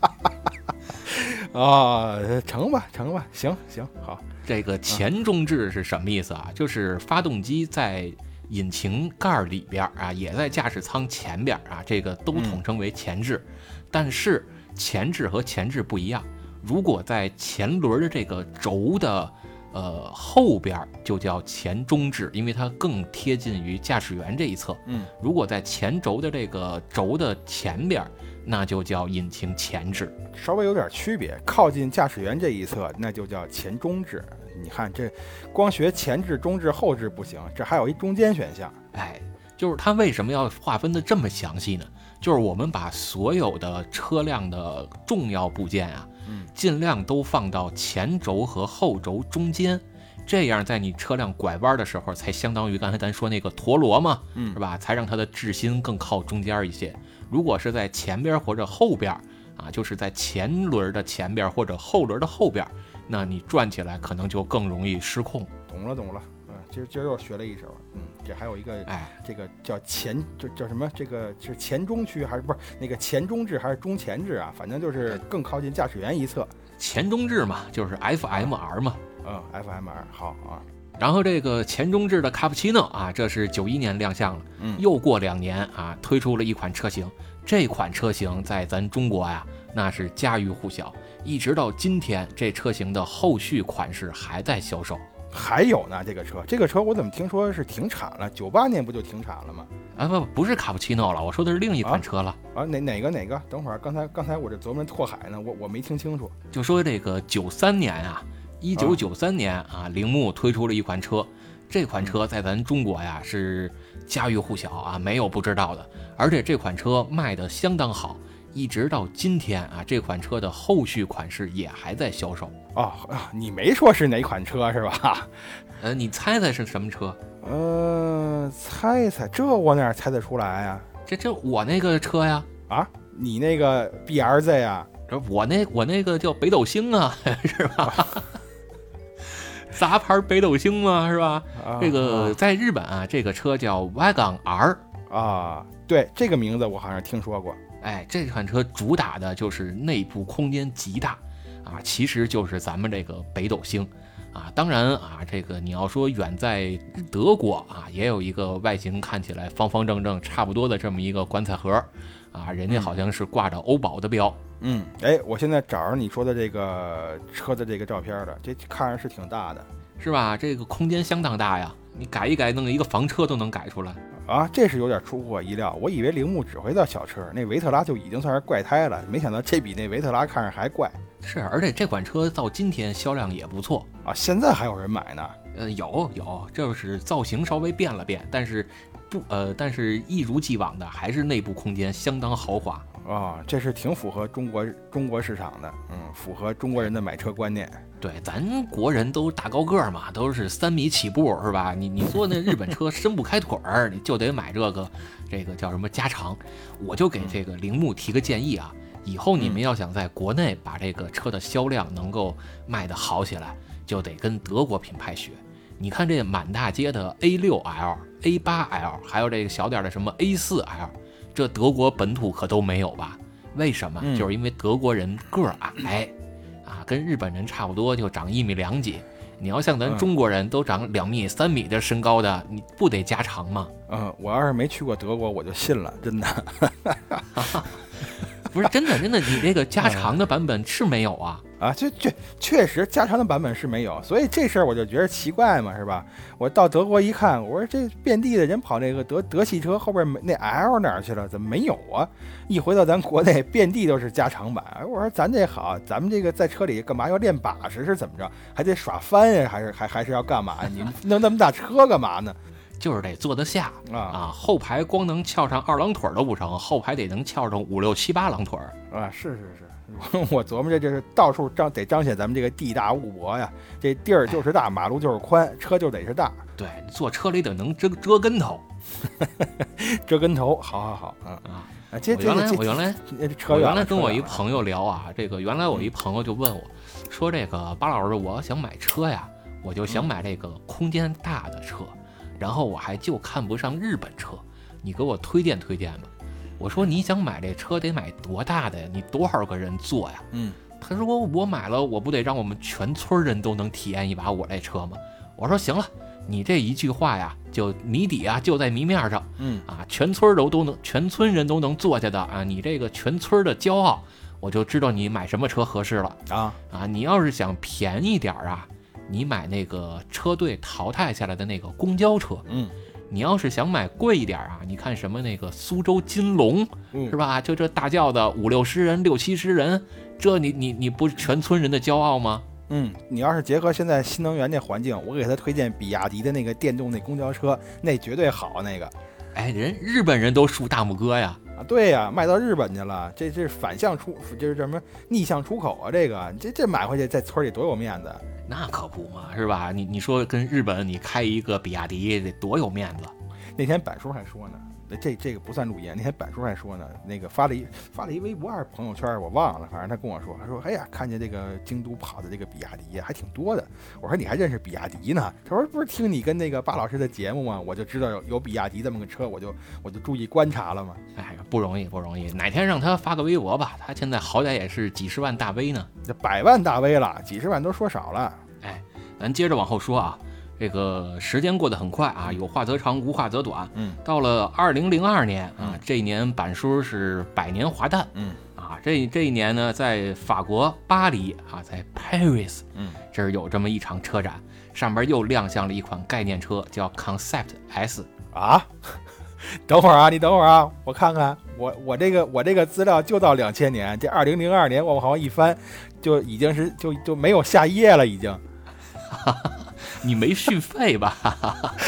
哦，成吧，成吧，行行好，这个前中置是什么意思啊？就是发动机在引擎盖儿里边儿啊，也在驾驶舱前边儿啊，这个都统称为前置。但是前置和前置不一样，如果在前轮的这个轴的呃后边儿，就叫前中置，因为它更贴近于驾驶员这一侧。嗯，如果在前轴的这个轴的前边儿，那就叫引擎前置。稍微有点区别，靠近驾驶员这一侧，那就叫前中置。你看这光学前置、中置、后置不行，这还有一中间选项。哎，就是它为什么要划分的这么详细呢？就是我们把所有的车辆的重要部件啊，嗯，尽量都放到前轴和后轴中间，这样在你车辆拐弯的时候，才相当于刚才咱说那个陀螺嘛，嗯是吧？才让它的质心更靠中间一些。如果是在前边或者后边啊，就是在前轮的前边或者后轮的后边，那你转起来可能就更容易失控。懂了，懂了。嗯，今儿今儿又学了一手。嗯，这还有一个，哎，这个叫前，就叫什么？这个是前中区还是不是那个前中置还是中前置啊？反正就是更靠近驾驶员一侧。前中置嘛，就是 FMR 嘛。嗯，FMR 好啊。然后这个前中置的卡布奇诺啊，这是九一年亮相了，嗯又过两年啊，推出了一款车型。这款车型在咱中国呀，那是家喻户晓，一直到今天，这车型的后续款式还在销售。还有呢，这个车，这个车我怎么听说是停产了？九八年不就停产了吗？啊不不是卡布奇诺了，我说的是另一款车了。啊，哪哪个哪个？等会儿，刚才刚才我这琢磨拓海呢，我我没听清楚。就说这个九三年啊，一九九三年啊，铃木推出了一款车，这款车在咱中国呀是家喻户晓啊，没有不知道的。而且这款车卖的相当好，一直到今天啊，这款车的后续款式也还在销售。哦，啊你没说是哪款车是吧？呃，你猜猜是什么车？呃，猜一猜，这我哪猜得出来呀、这这我那个车呀，啊？你那个 BRZ 呀、这我那我那个叫北斗星啊，是吧？杂牌北斗星嘛，是吧？啊？这个在日本啊，这个车叫 Wagon R。啊啊，对，这个名字我好像听说过。哎，这款车主打的就是内部空间极大啊，其实就是咱们这个北斗星啊。当然啊，这个你要说远在德国啊，也有一个外形看起来方方正正、差不多的这么一个棺材盒啊，人家好像是挂着欧宝的标。嗯，哎，我现在找着你说的这个车的这个照片了，这看着是挺大的是吧？这个空间相当大呀，你改一改，弄一个房车都能改出来。啊，这是有点出乎我意料。我以为铃木只会造小车，那维特拉就已经算是怪胎了，没想到这比那维特拉看着还怪是，而且这款车到今天销量也不错。啊！现在还有人买呢。呃，有有，就是造型稍微变了变，但是不呃，但是一如既往的还是内部空间相当豪华。啊，这是挺符合中国中国市场的，嗯，符合中国人的买车观念。对，咱国人都大高个儿嘛，都是三米起步，是吧？你你坐那日本车伸不开腿儿，你就得买这个，这个叫什么加长？我就给这个铃木提个建议啊，以后你们要想在国内把这个车的销量能够卖得好起来，就得跟德国品牌学。你看这满大街的 A6L、A8L，还有这个小点的什么 A4L，这德国本土可都没有吧？为什么？嗯就是因为德国人个儿矮。啊，跟日本人差不多，就长一米两几。你要像咱嗯中国人都长两米、三米的身高的，你不得加长吗？嗯，我要是没去过德国，我就信了，真的。不是真的，真的，你这个加长的版本是没有啊？啊，这这确实加长的版本是没有，所以这事儿我就觉得奇怪嘛，是吧？我到德国一看，我说这遍地的人跑那个德德系车后边没那 L 哪儿去了？怎么没有啊？一回到咱国内，遍地都是加长版。哎我说咱这好，咱们这个在车里干嘛要练把式是怎么着？还得耍翻呀？还是还还是要干嘛呀？你 弄那么大车干嘛呢？就是得坐得下啊啊，后排光能翘上二郎腿儿都不成，后排得能翘上五六七八郎腿儿。啊，是是是，我琢磨这就是到处彰得彰显咱们这个地大物博呀，这地儿就是大，马路就是宽，车就得是大。对，坐车里得能遮遮跟头 遮跟头，好好好，嗯啊。啊，这我原来我原来这扯远了。我原来跟我一朋友聊啊，这个原来我一朋友就问我，说这个巴老师，我想买车呀，我就想买这个空间大的车，然后我还就看不上日本车，你给我推荐推荐吧。我说你想买这车得买多大的呀？你多少个人坐呀？嗯他说我买了，我不得让我们全村人都能体验一把我这车吗？我说行了，你这一句话呀，就谜底啊就在谜面上。嗯啊，全村儿都都能，全村人都能坐下的啊，你这个全村的骄傲，我就知道你买什么车合适了啊啊。你要是想便宜点儿啊，你买那个车队淘汰下来的那个公交车；嗯你要是想买贵一点啊，你看什么那个苏州金龙嗯是吧？就这大轿的五六十人、六七十人，这你你你不是全村人的骄傲吗？嗯，你要是结合现在新能源这环境，我给他推荐比亚迪的那个电动那公交车，那绝对好那个哎，人日本人都竖大拇哥呀。啊。对呀、卖到日本去了，这这是反向出，就是什么逆向出口啊？这个这这买回去在村里多有面子。那可不嘛，是吧？你你说跟日本你开一个比亚迪，得多有面子。那天柏叔还说呢，这这个不算录音。那天板叔还说呢，那个发了一发了一微博还是朋友圈，我忘了，反正他跟我说，他说，哎呀，看见这个京都跑的这个比亚迪还挺多的。我说你还认识比亚迪呢？他说不是听你跟那个巴老师的节目吗？我就知道有有比亚迪这么个车，我就我就注意观察了嘛。哎呀，不容易，不容易。哪天让他发个微博吧，他现在好歹也是几十万大 V 呢。这百万大 V 了，几十万都说少了。哎，咱接着往后说啊，这个时间过得很快啊，有话则长，无话则短。嗯，到了二零零二年啊，这一年板书是百年华诞。嗯，啊，这这一年呢，在法国巴黎啊，在 Paris，嗯，这儿有这么一场车展，上边又亮相了一款概念车，叫 Concept S。啊，等会儿啊，你等会儿啊，我看看，我我这个我这个资料就到两千年，这二零零二年我好像一翻，就已经是就就没有下一页了，已经。你没续费吧？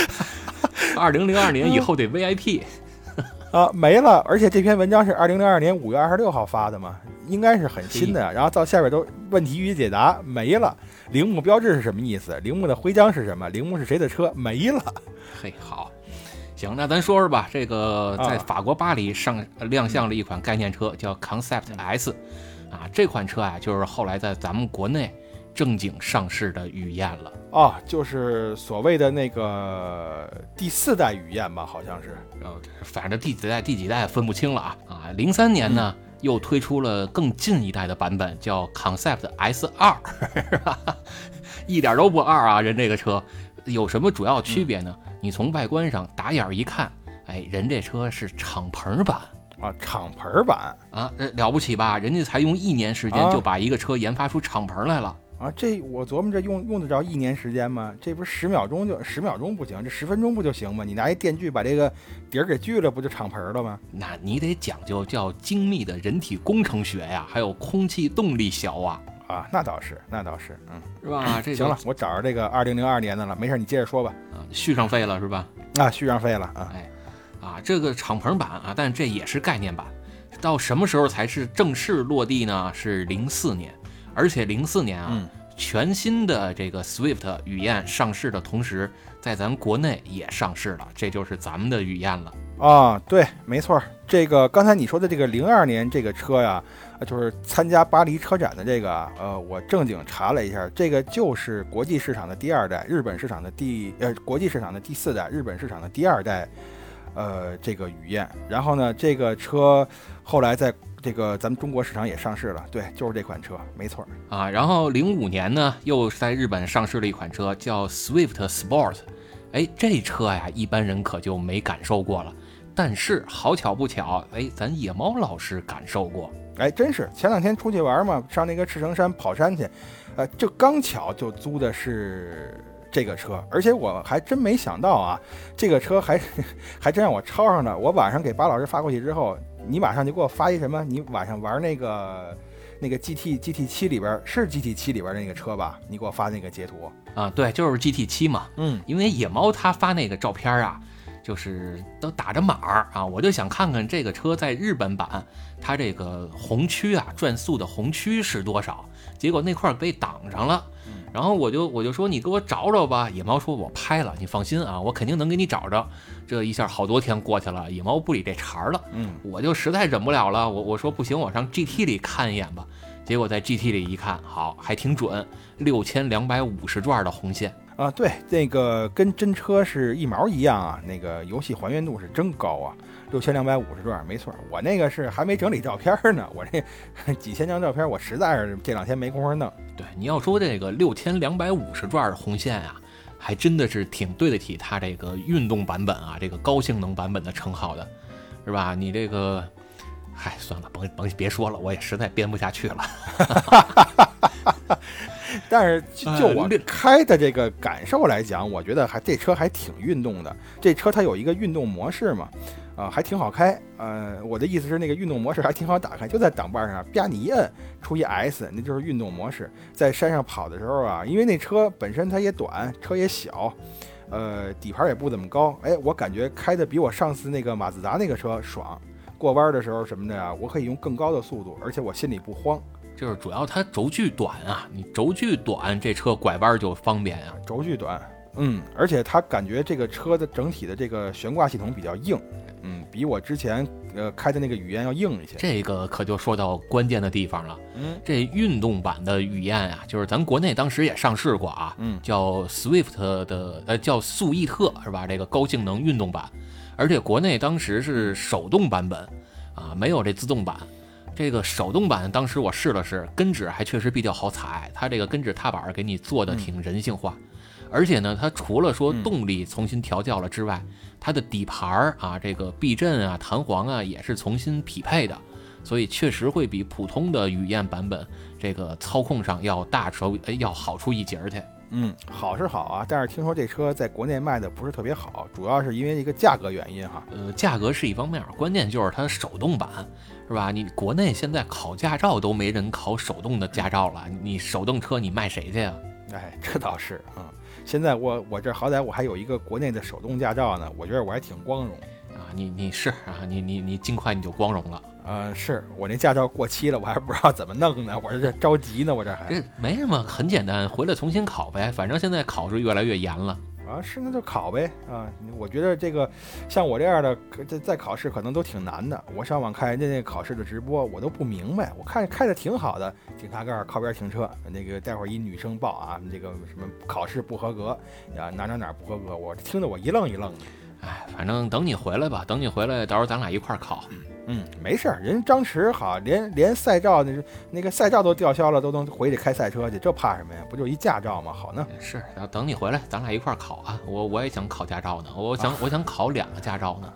二零零二年以后得 VIP 啊，没了。而且这篇文章是二零零二年五月二十六号发的嘛，应该是很新的。然后到下边都问题予以解答，没了。铃木标志是什么意思？铃木的徽章是什么？铃木是谁的车？没了。嘿，好，行，那咱说说吧。这个在法国巴黎上亮相了一款概念车，叫 Concept S。啊，这款车啊，就是后来在咱们国内正经上市的雨燕了。哦，就是所谓的那个第四代雨燕吧，好像是。呃，反正第几代、第几代分不清了啊。啊，零三年呢，又推出了更近一代的版本，叫 Concept S 二？一点都不二啊，人这个车有什么主要区别呢？你从外观上打眼一看，哎，人这车是敞篷版。啊，敞篷版啊，了不起吧？人家才用一年时间就把一个车研发出敞篷来了啊！这我琢磨，着用用得着一年时间吗？这不是十秒钟就十秒钟不行，这十分钟不就行吗？你拿一电锯把这个底儿给锯了，不就敞篷了吗？那你得讲究叫精密的人体工程学呀，还有空气动力学啊！啊，那倒是，那倒是，嗯，是吧？这行了，我找着这个二零零二年的了，没事，你接着说吧。啊，续上费了是吧？啊，续上费了啊！哎，啊，这个敞篷版啊，但这也是概念版。到什么时候才是正式落地呢？是零四年，而且零四年啊，全新的这个 Swift 语言上市的同时，在咱国内也上市了，这就是咱们的语言了啊。对，没错，这个刚才你说的这个零二年这个车呀，就是参加巴黎车展的这个，呃，我正经查了一下，这个就是国际市场的第二代，日本市场的第呃国际市场的第四代，日本市场的第二代。呃，这个雨燕，然后呢，这个车后来在这个咱们中国市场也上市了，对，就是这款车，没错啊。然后零五年呢，又在日本上市了一款车，叫 Swift Sport。哎，这车呀，一般人可就没感受过了。但是好巧不巧，哎，咱野猫老师感受过。哎，真是前两天出去玩嘛，上那个赤城山跑山去，呃，就刚巧就租的是。这个车，而且我还真没想到啊，这个车还 还真让我抄上了。我晚上给巴老师发过去之后，你马上就给我发一什么？你晚上玩那个那个 GT GT 七里边是 GT 七里边那个车吧？你给我发那个截图啊？对，就是 GT 七嘛。嗯，因为野猫他发那个照片啊，就是都打着码儿啊，我就想看看这个车在日本版它这个红区啊转速的红区是多少，结果那块儿被挡上了。然后我就我就说你给我找找吧，野猫说我拍了，你放心啊，我肯定能给你找着。这一下好多天过去了，野猫不理这茬儿了。嗯，我就实在忍不了了，我我说不行，我上 GT 里看一眼吧。结果在 GT 里一看，好还挺准，六千两百五十转的红线啊，对，那个跟真车是一毛一样啊，那个游戏还原度是真高啊。六千两百五十转，没错，我那个是还没整理照片呢，我这 几千张照片，我实在是这两天没工夫弄。对，你要说这个六千两百五十转的红线啊，还真的是挺对得起它这个运动版本啊，这个高性能版本的称号的，是吧？你这个，嗨，算了，甭甭别说了，我也实在编不下去了。但是就我开的这个感受来讲，我觉得还这车还挺运动的。这车它有一个运动模式嘛。啊，还挺好开。呃，我的意思是，那个运动模式还挺好打开，就在挡把上，啪你一摁，出一 S，那就是运动模式。在山上跑的时候啊，因为那车本身它也短，车也小，呃，底盘也不怎么高，哎，我感觉开的比我上次那个马自达那个车爽。过弯的时候什么的呀，我可以用更高的速度，而且我心里不慌。就是主要它轴距短啊，你轴距短，这车拐弯就方便啊。轴距短，嗯，而且他感觉这个车的整体的这个悬挂系统比较硬。嗯，比我之前呃开的那个雨燕要硬一些。这个可就说到关键的地方了。嗯，这运动版的雨燕啊，就是咱国内当时也上市过啊。嗯，叫 Swift 的呃叫速逸特是吧？这个高性能运动版，而且国内当时是手动版本啊，没有这自动版。这个手动版当时我试了试，跟趾还确实比较好踩，它这个跟趾踏板给你做的挺人性化。而且呢，它除了说嗯动力重新调教了之外，它的底盘儿啊，这个避震啊、弹簧啊也是重新匹配的，所以确实会比普通的雨燕版本这个操控上要大出哎要好出一截儿去。嗯，好是好啊，但是听说这车在国内卖的不是特别好，主要是因为一个价格原因哈。呃，价格是一方面，关键就是它手动版，是吧？你国内现在考驾照都没人考手动的驾照了，你手动车你卖谁去呀？哎，这倒是啊、现在我我这好歹我还有一个国内的手动驾照呢，我觉得我还挺光荣。啊，你你是啊，你你你尽快你就光荣了。呃，是我那驾照过期了，我还不知道怎么弄呢，我这着急呢，我这还这没什么，很简单，回来重新考呗。反正现在考是越来越严了。啊是那就考呗啊！我觉得这个像我这样的，在在考试可能都挺难的。我上网看人家那考试的直播，我都不明白。我看开的挺好的，警察盖靠边停车，那个待会儿一女生报啊，这个什么考试不合格啊，哪哪哪不合格，我听得我一愣一愣的。哎，反正等你回来吧，等你回来，到时候咱俩一块儿考。嗯，没事儿，人张弛好，连连赛照那那个赛照都吊销了，都能回去开赛车去，这怕什么呀？不就一驾照吗？好呢。是，然后等你回来，咱俩一块儿考啊。我我也想考驾照呢，我想、我想考两个驾照呢，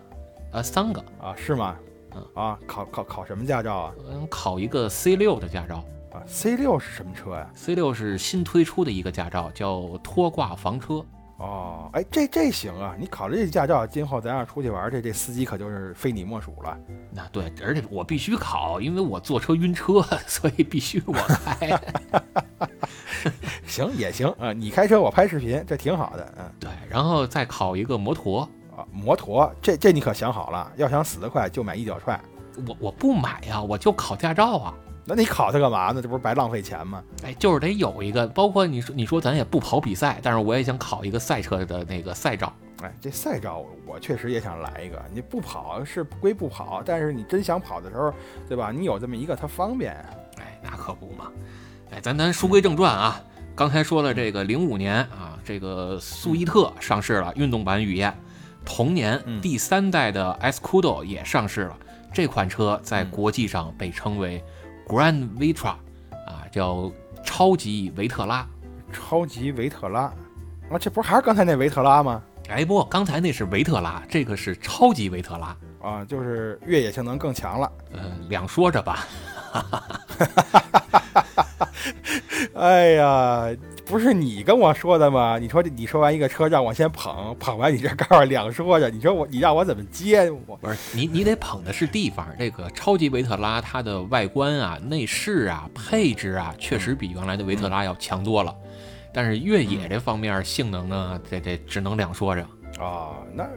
呃，三个，啊，是吗？嗯啊，考考考什么驾照啊？嗯，考一个 C 六的驾照。啊，C 六是什么车呀？C 六是新推出的一个驾照，叫拖挂房车。哦，哎，这这行啊！你考了这驾照，今后咱要出去玩，这这司机可就是非你莫属了。那对，而且我必须考，因为我坐车晕车，所以必须我开。行也行啊，你开车我拍视频，这挺好的。嗯对，然后再考一个摩托。啊，摩托这这你可想好了，要想死得快，就买一脚踹。我我不买呀，我就考驾照啊。那你考它干嘛呢？这不是白浪费钱吗？哎，就是得有一个，包括你说你说咱也不跑比赛，但是我也想考一个赛车的那个赛照。哎，这赛照我确实也想来一个。你不跑是归不跑，但是你真想跑的时候，对吧？你有这么一个，它方便啊。哎，那可不嘛。哎，咱咱书归正传啊，刚才说了这个零五年啊，这个速逸特上市了，运动版雨燕。同年嗯第三代的 Escudo 也上市了，这款车在嗯国际上被称为 Grand Vitra，啊，叫超级维特拉。超级维特拉啊，这不是还是刚才那维特拉吗？哎，不，刚才那是维特拉，这个是超级维特拉。啊，就是越野性能更强了。呃，两说着吧。哎呀，不是你跟我说的吗？你说你说完一个车让我先捧，捧完你这告诉两说着，你说我你让我怎么接我？不是你，你得捧的是地方。这个超级维特拉，它的外观啊、内饰啊、配置啊，确实比原来的维特拉要强多了。但是越野这方面性能呢，这这只能两说着。啊，那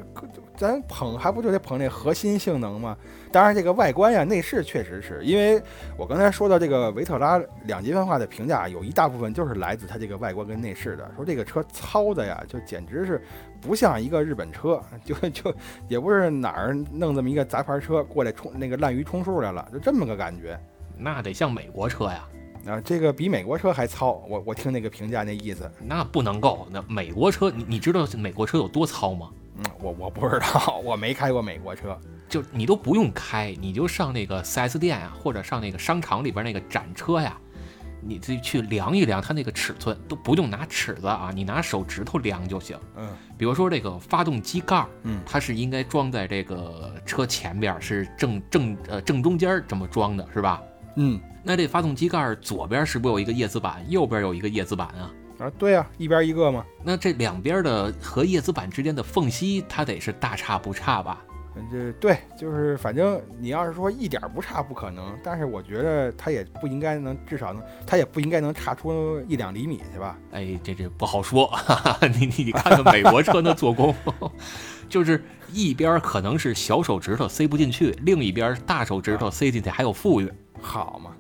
咱捧还不就得捧那核心性能吗？当然，这个外观呀、内饰确实是因为我刚才说到这个维特拉两极分化的评价，有一大部分就是来自它这个外观跟内饰的。说这个车糙的呀，就简直是不像一个日本车，就就也不是哪儿弄这么一个杂牌车过来冲那个滥竽充数来了，就这么个感觉。那得像美国车呀，啊，这个比美国车还糙，我我听那个评价那意思，那不能够。那美国车，你你知道美国车有多糙吗？嗯，我我不知道，我没开过美国车。就你都不用开，你就上那个 4S 店啊，或者上那个商场里边那个展车呀，你自己去量一量它那个尺寸，都不用拿尺子啊，你拿手指头量就行。嗯比如说这个发动机盖儿，嗯它是应该装在这个车前边儿，是正正呃正中间儿这么装的，是吧？嗯那这发动机盖儿左边是不是有一个叶子板，右边有一个叶子板啊？啊，对呀、一边一个嘛。那这两边的和叶子板之间的缝隙，它得是大差不差吧？这对，就是反正你要是说一点儿不差不可能，但是我觉得它也不应该能，至少能，它也不应该能差出一两厘米去吧？哎，这这不好说，哈哈，你你你看看美国车那做工，就是一边可能是小手指头塞不进去，另一边大手指头塞进去还有富裕。好嘛，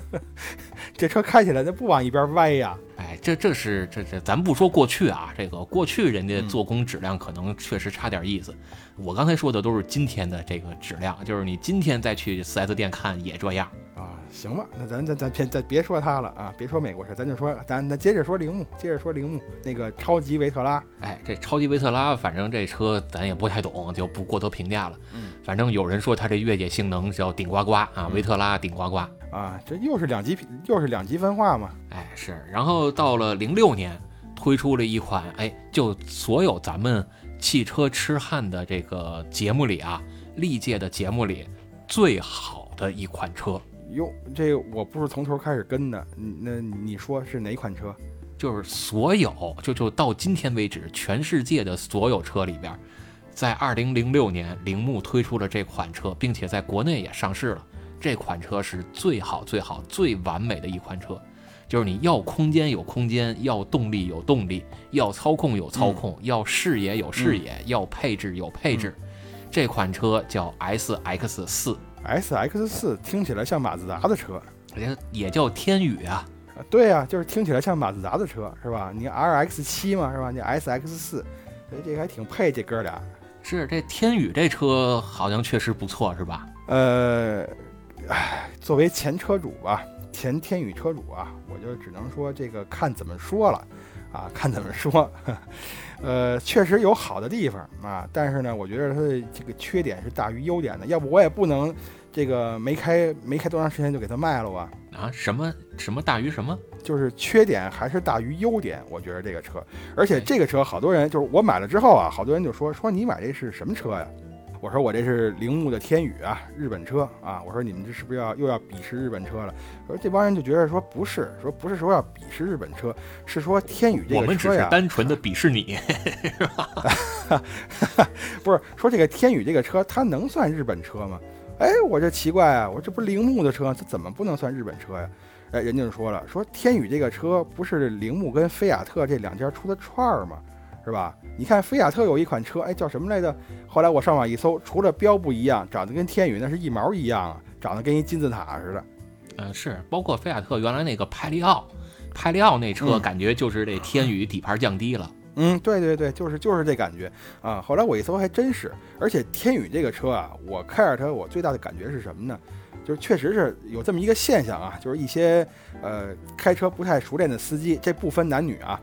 这车开起来那不往一边歪呀？哎，这这是这这，咱不说过去啊，这个过去人家嗯做工质量可能确实差点意思。我刚才说的都是今天的这个质量，就是你今天再去 4S 店看也这样。啊，行吧，那咱咱咱别咱别说它了啊，别说美国车，咱就说咱咱接着说铃木，接着说铃木那个超级维特拉，哎，这超级维特拉，反正这车咱也不太懂，就不过多评价了。嗯，反正有人说它这越野性能叫顶呱呱啊，嗯维特拉顶呱呱。啊，这又是两极又是两极分化嘛？哎，是。然后到了零六年，推出了一款，哎，就所有咱们汽车痴汉的这个节目里啊，历届的节目里最好的一款车，哟，这个我不是从头开始跟的，嗯那你说是哪款车？就是所有就就到今天为止，全世界的所有车里边，在二零零六年铃木推出了这款车，并且在国内也上市了。这款车是最好、最好、最完美的一款车，就是你要空间有空间，要动力有动力，要操控有操控，要视野有视野，要配置有配置。这款车叫 S X 四，S X 四听起来像马自达的车，也也叫天宇啊。啊对呀、就是听起来像马自达的车，是吧？你 R X 七嘛，是吧？你 S X 四，所以这个还挺配这哥俩。是这天宇这车好像确实不错，是吧？呃，唉，作为前车主吧，前天宇车主啊，我就只能说这个看怎么说了，啊，看怎么说。呃，确实有好的地方啊，但是呢，我觉得它的这个缺点是大于优点的，要不我也不能这个没开没开多长时间就给它卖了啊。啊，什么什么大于什么？就是缺点还是大于优点，我觉得这个车，而且这个车好多人就是我买了之后啊，好多人就说说你买这是什么车呀？我说我这是铃木的天宇啊，日本车啊。我说你们这是不是要又要鄙视日本车了？说这帮人就觉得说不是，说不是说要鄙视日本车，是说天宇这我们只是个车呀，单纯的鄙视你。不是说这个天宇这个车它能算日本车吗？哎，我这奇怪啊，我这不是铃木的车，它怎么不能算日本车呀？哎，人家就说了，说天宇这个车不是铃木跟菲亚特这两家出的串儿吗？是吧？你看菲亚特有一款车，哎，叫什么来着？后来我上网一搜，除了标不一样，长得跟天宇那是一毛一样啊，长得跟一金字塔似的。嗯，是，包括菲亚特原来那个派利奥，派利奥那车嗯感觉就是这天宇底盘降低了。嗯，对对对，就是就是这感觉啊。后来我一搜还真是，而且天宇这个车啊，我开着它，我最大的感觉是什么呢？就是确实是有这么一个现象啊，就是一些呃开车不太熟练的司机，这不分男女啊，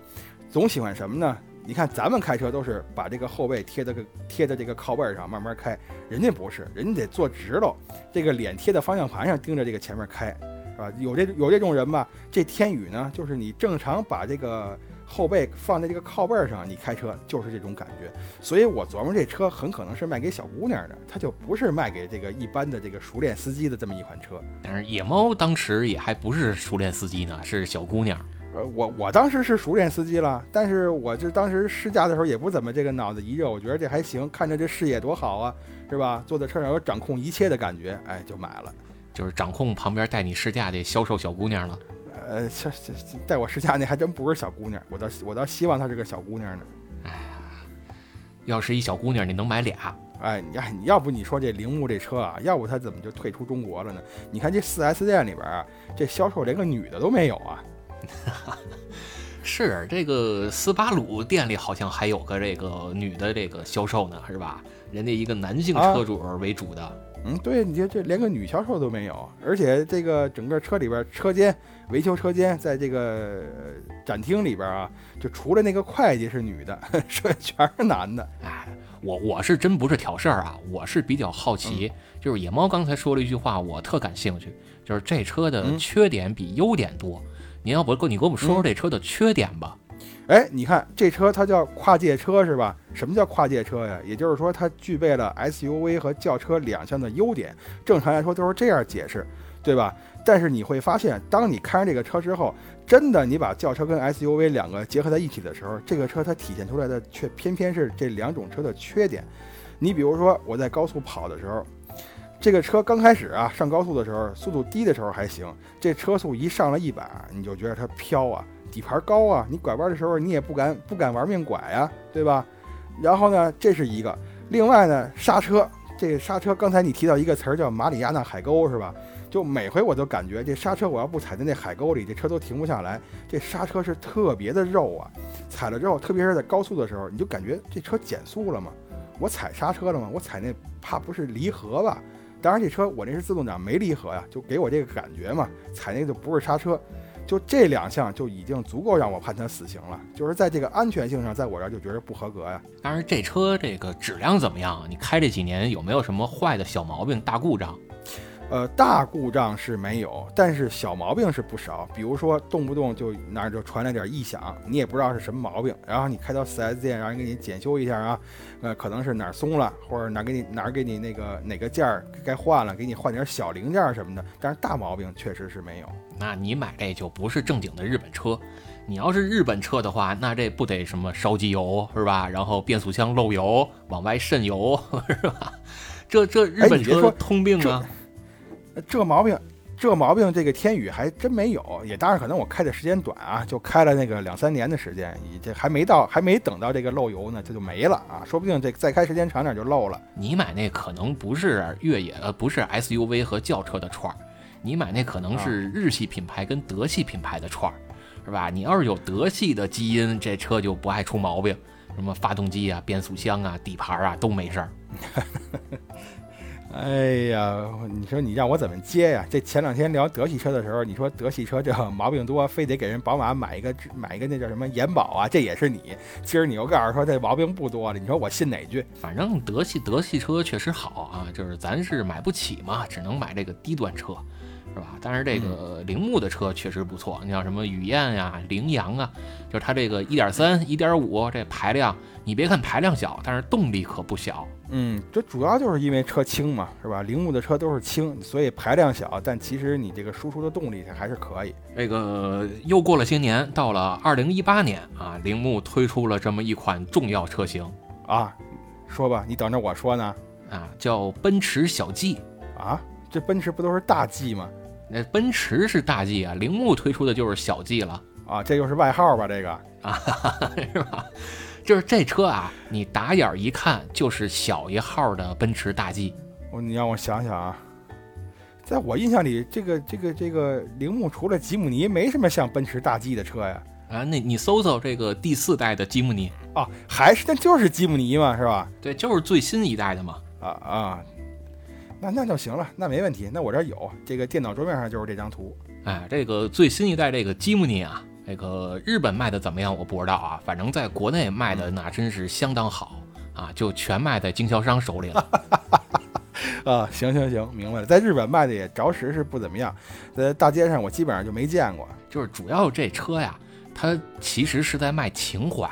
总喜欢什么呢？你看咱们开车都是把这个后背贴在个贴在这个靠背上慢慢开，人家不是，人家得坐直喽，这个脸贴在方向盘上盯着这个前面开，是吧？有这有这种人吧？这天宇呢，就是你正常把这个后背放在这个靠背上，你开车就是这种感觉。所以我琢磨这车很可能是卖给小姑娘的，它就不是卖给这个一般的这个熟练司机的这么一款车。但是野猫当时也还不是熟练司机呢，是小姑娘。呃，我我当时是熟练司机了，但是我这当时试驾的时候也不怎么这个脑子一热，我觉得这还行，看着这视野多好啊，是吧？坐在车上有掌控一切的感觉，哎，就买了。就是掌控旁边带你试驾的销售小姑娘了。呃，这这这带我试驾那还真不是小姑娘，我倒我倒希望她是个小姑娘呢。哎要是一小姑娘，你能买俩。哎，你哎，你要不你说这铃木这车啊，要不它怎么就退出中国了呢？你看这四 S 店里边啊，这销售连个女的都没有啊。是这个斯巴鲁店里好像还有个这个女的这个销售呢，是吧？人家一个男性啊车主为主的。嗯，对，你这这连个女销售都没有，而且这个整个车里边车间维修车间，在这个呃展厅里边啊，就除了那个会计是女的，剩下全是男的。哎，我我是真不是挑事儿啊，我是比较好奇。就是野猫刚才说了一句话，我特感兴趣，就是这车的嗯缺点比优点多。您要不跟你给我们说说这车的缺点吧？哎，你看这车它叫跨界车是吧？什么叫跨界车呀？也就是说它具备了 SUV 和轿车两项的优点。正常来说都是这样解释，对吧？但是你会发现，当你开上这个车之后，真的你把轿车跟 SUV 两个结合在一起的时候，这个车它体现出来的却偏偏是这两种车的缺点。你比如说我在高速跑的时候，这个车刚开始啊上高速的时候，速度低的时候还行，这车速一上了一百，你就觉得它飘啊，底盘高啊，你拐弯的时候你也不敢不敢玩命拐呀、对吧？然后呢，这是一个，另外呢，刹车，这个刹车刚才你提到一个词儿叫马里亚纳海沟是吧？就每回我都感觉这刹车我要不踩在那海沟里，这车都停不下来。这刹车是特别的肉啊，踩了之后，特别是在高速的时候，你就感觉这车减速了吗？我踩刹车了吗？我踩那怕不是离合吧？当然，这车我那是自动挡，没离合呀，就给我这个感觉嘛。踩那个就不是刹车，就这两项就已经足够让我判他死刑了。就是在这个安全性上，在我这儿就觉得不合格呀。当然，这车这个质量怎么样？你开这几年有没有什么坏的小毛病、大故障？呃，大故障是没有，但是小毛病是不少。比如说，动不动就哪儿就传来点异响，你也不知道是什么毛病，然后你开到 4S 店让人给你检修一下啊，呃，可能是哪儿松了，或者哪儿给你哪儿给你那个哪个件儿该换了，给你换点小零件什么的。但是大毛病确实是没有。那你买这就不是正经的日本车，你要是日本车的话，那这不得什么烧机油是吧？然后变速箱漏油，往外渗油 是吧？这这日本车通病啊。这毛病，这毛病，这个天宇还真没有。也当然可能我开的时间短啊，就开了那个两三年的时间，这还没到，还没等到这个漏油呢，它就没了啊。说不定这再开时间长点就漏了。你买那可能不是越野，呃，不是 SUV 和轿车的串儿，你买那可能是日系品牌跟德系品牌的串儿，是吧？你要是有德系的基因，这车就不爱出毛病，什么发动机啊、变速箱啊、底盘啊都没事儿。哎呀，你说你让我怎么接呀？这前两天聊德系车的时候，你说德系车这毛病多，非得给人宝马买一个买一个那叫什么延保啊？这也是你。今儿你又告诉说这毛病不多了，你说我信哪句？反正德系德系车确实好啊，就是咱是买不起嘛，只能买这个低端车。是吧？但是这个铃木的车确实不错，你像什么雨燕呀、羚羊啊，就是它这个一点三、一点五这排量，你别看排量小，但是动力可不小。嗯，这主要就是因为车轻嘛，是吧？铃木的车都是轻，所以排量小，但其实你这个输出的动力还是可以。这个又过了些年，到了二零一八年啊，铃木推出了这么一款重要车型啊，说吧，你等着我说呢。啊，叫奔驰小 G 啊，这奔驰不都是大 G 吗？那奔驰是大 G 啊，铃木推出的就是小 G 了啊，这又是外号吧？这个啊，是吧？就是这车啊，你打眼一看就是小一号的奔驰大 G。我你让我想想啊，在我印象里，这个这个这个铃木除了吉姆尼，没什么像奔驰大 G 的车呀。啊，那你搜搜这个第四代的吉姆尼啊，还是那就是吉姆尼嘛，是吧？对，就是最新一代的嘛。啊啊。那那就行了，那没问题。那我这有这个电脑桌面上就是这张图。哎，这个最新一代这个吉姆尼啊，这个日本卖的怎么样？我不知道啊，反正在国内卖的那真是相当好啊，就全卖在经销商手里了。啊，行行行，明白了。在日本卖的也着实是不怎么样，在大街上我基本上就没见过。就是主要这车呀，它其实是在卖情怀，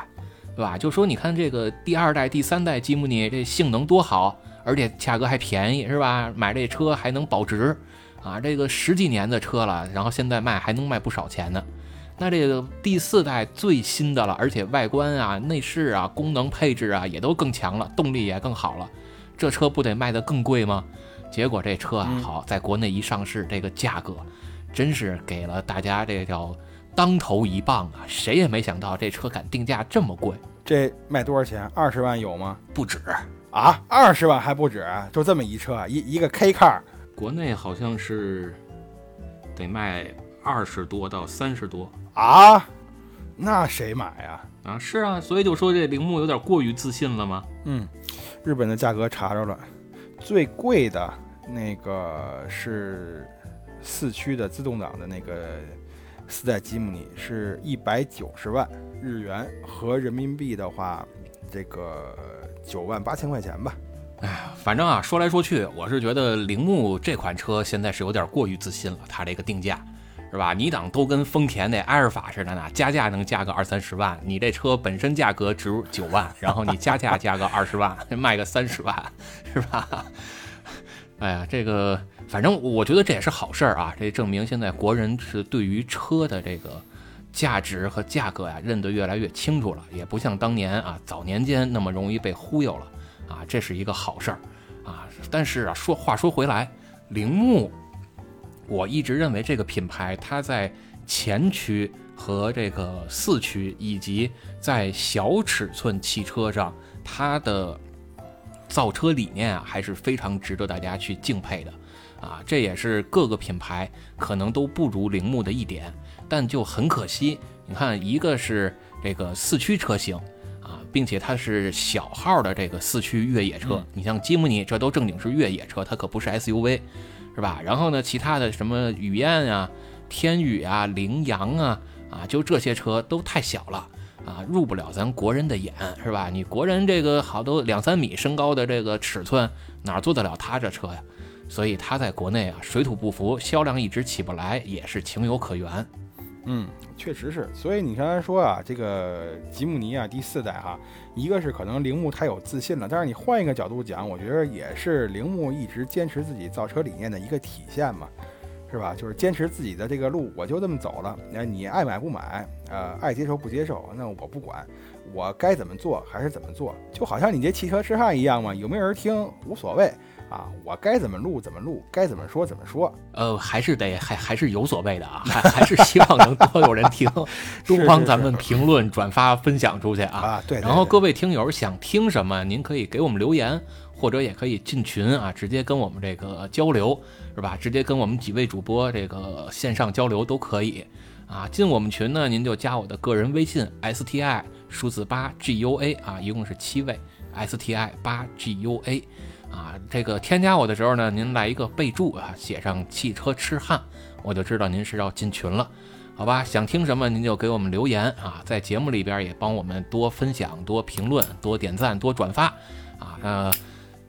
对吧？就说你看这个第二代、第三代吉姆尼这性能多好。而且价格还便宜，是吧？买这车还能保值，啊，这个十几年的车了，然后现在卖还能卖不少钱呢。那这个第四代最新的了，而且外观啊、内饰啊、功能配置啊也都更强了，动力也更好了，这车不得卖得更贵吗？结果这车啊，好，在国内一上市，这个价格真是给了大家这叫当头一棒啊！谁也没想到这车敢定价这么贵，这卖多少钱？二十万有吗？不止。啊，二十万还不止，就这么一车，一一个 K car，国内好像是得卖二十多到三十多啊，那谁买呀？啊，是啊，所以就说这铃木有点过于自信了吗？嗯，日本的价格查着了，最贵的那个是四驱的自动挡的那个四代吉姆尼，是一百九十万日元，合人民币的话，这个。九万八千块钱吧，哎呀，反正啊，说来说去，我是觉得铃木这款车现在是有点过于自信了。它这个定价，是吧？你当都跟丰田那埃尔法似的呢，加价能加个二三十万，你这车本身价格值九万，然后你加价加个二十万，卖个三十万，是吧？哎呀，这个反正我觉得这也是好事儿啊，这证明现在国人是对于车的这个。价值和价格呀，认得越来越清楚了，也不像当年啊早年间那么容易被忽悠了啊，这是一个好事儿啊。但是啊，说话说回来，铃木，我一直认为这个品牌它在前驱和这个四驱以及在小尺寸汽车上，它的造车理念啊，还是非常值得大家去敬佩的啊。这也是各个品牌可能都不如铃木的一点。但就很可惜，你看，一个是这个四驱车型啊，并且它是小号的这个四驱越野车。你像吉姆尼，这都正经是越野车，它可不是 SUV，是吧？然后呢，其他的什么雨燕啊、天宇啊、羚羊啊，啊，就这些车都太小了啊，入不了咱国人的眼，是吧？你国人这个好多两三米身高的这个尺寸，哪做得了他这车呀？所以他在国内啊水土不服，销量一直起不来，也是情有可原。嗯，确实是。所以你刚才说啊，这个吉姆尼啊第四代哈，一个是可能铃木太有自信了，但是你换一个角度讲，我觉得也是铃木一直坚持自己造车理念的一个体现嘛。是吧？就是坚持自己的这个路，我就这么走了。那你爱买不买，呃，爱接受不接受，那我不管，我该怎么做还是怎么做。就好像你这汽车痴汉一样嘛，有没有人听无所谓啊，我该怎么录怎么录，该怎么说怎么说。呃，还是得还还是有所谓的啊，还还是希望能多有人听，多帮咱们评论、转发、分享出去啊。啊，对。然后各位听友想听什么，您可以给我们留言。或者也可以进群啊，直接跟我们这个交流，是吧？直接跟我们几位主播这个线上交流都可以啊。进我们群呢，您就加我的个人微信 s t i 数字八 g u a 啊，一共是七位 s t i 八 g u a 啊。这个添加我的时候呢，您来一个备注啊，写上汽车痴汉，我就知道您是要进群了，好吧？想听什么您就给我们留言啊，在节目里边也帮我们多分享、多评论、多点赞、多转发啊。那。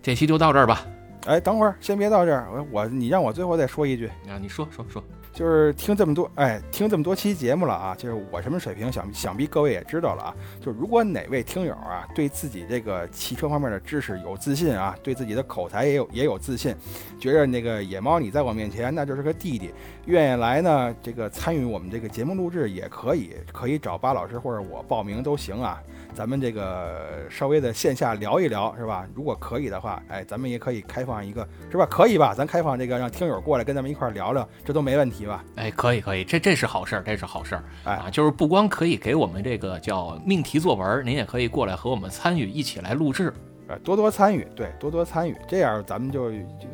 这期就到这儿吧。哎，等会儿先别到这儿，我我你让我最后再说一句啊，你说说说，就是听这么多，哎，听这么多期节目了啊，就是我什么水平，想想必各位也知道了啊。就如果哪位听友啊，对自己这个汽车方面的知识有自信啊，对自己的口才也有也有自信，觉着那个野猫你在我面前那就是个弟弟，愿意来呢，这个参与我们这个节目录制也可以，可以找巴老师或者我报名都行啊。咱们这个稍微的线下聊一聊，是吧？如果可以的话，哎，咱们也可以开放一个，是吧？可以吧？咱开放这个，让听友过来跟咱们一块聊聊，这都没问题吧？哎，可以，可以，这这是好事儿，这是好事儿，哎，就是不光可以给我们这个叫命题作文，您也可以过来和我们参与，一起来录制，呃，多多参与，对，多多参与，这样咱们就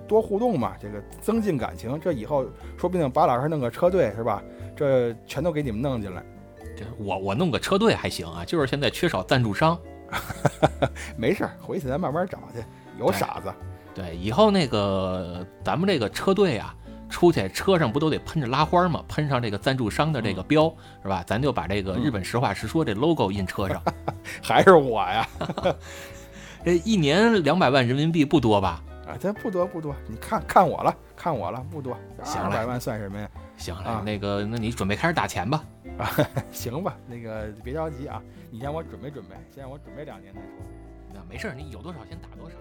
多互动嘛，这个增进感情，这以后说不定巴老师弄个车队，是吧？这全都给你们弄进来。这我我弄个车队还行啊，就是现在缺少赞助商。没事儿，回去咱慢慢找去。有傻子。对，以后那个咱们这个车队啊，出去车上不都得喷着拉花吗？喷上这个赞助商的这个标，是吧？咱就把这个日本实话实说这 logo 印车上。还是我呀？这一年两百万人民币不多吧？啊，这不多不多。你看看我了，看我了，不多。行了，二百万算什么呀？行了，那个，那你准备开始打钱吧。啊，行吧，那个别着急啊，你先我准备准备，先让我准备两年再说。那没事，你有多少先打多少。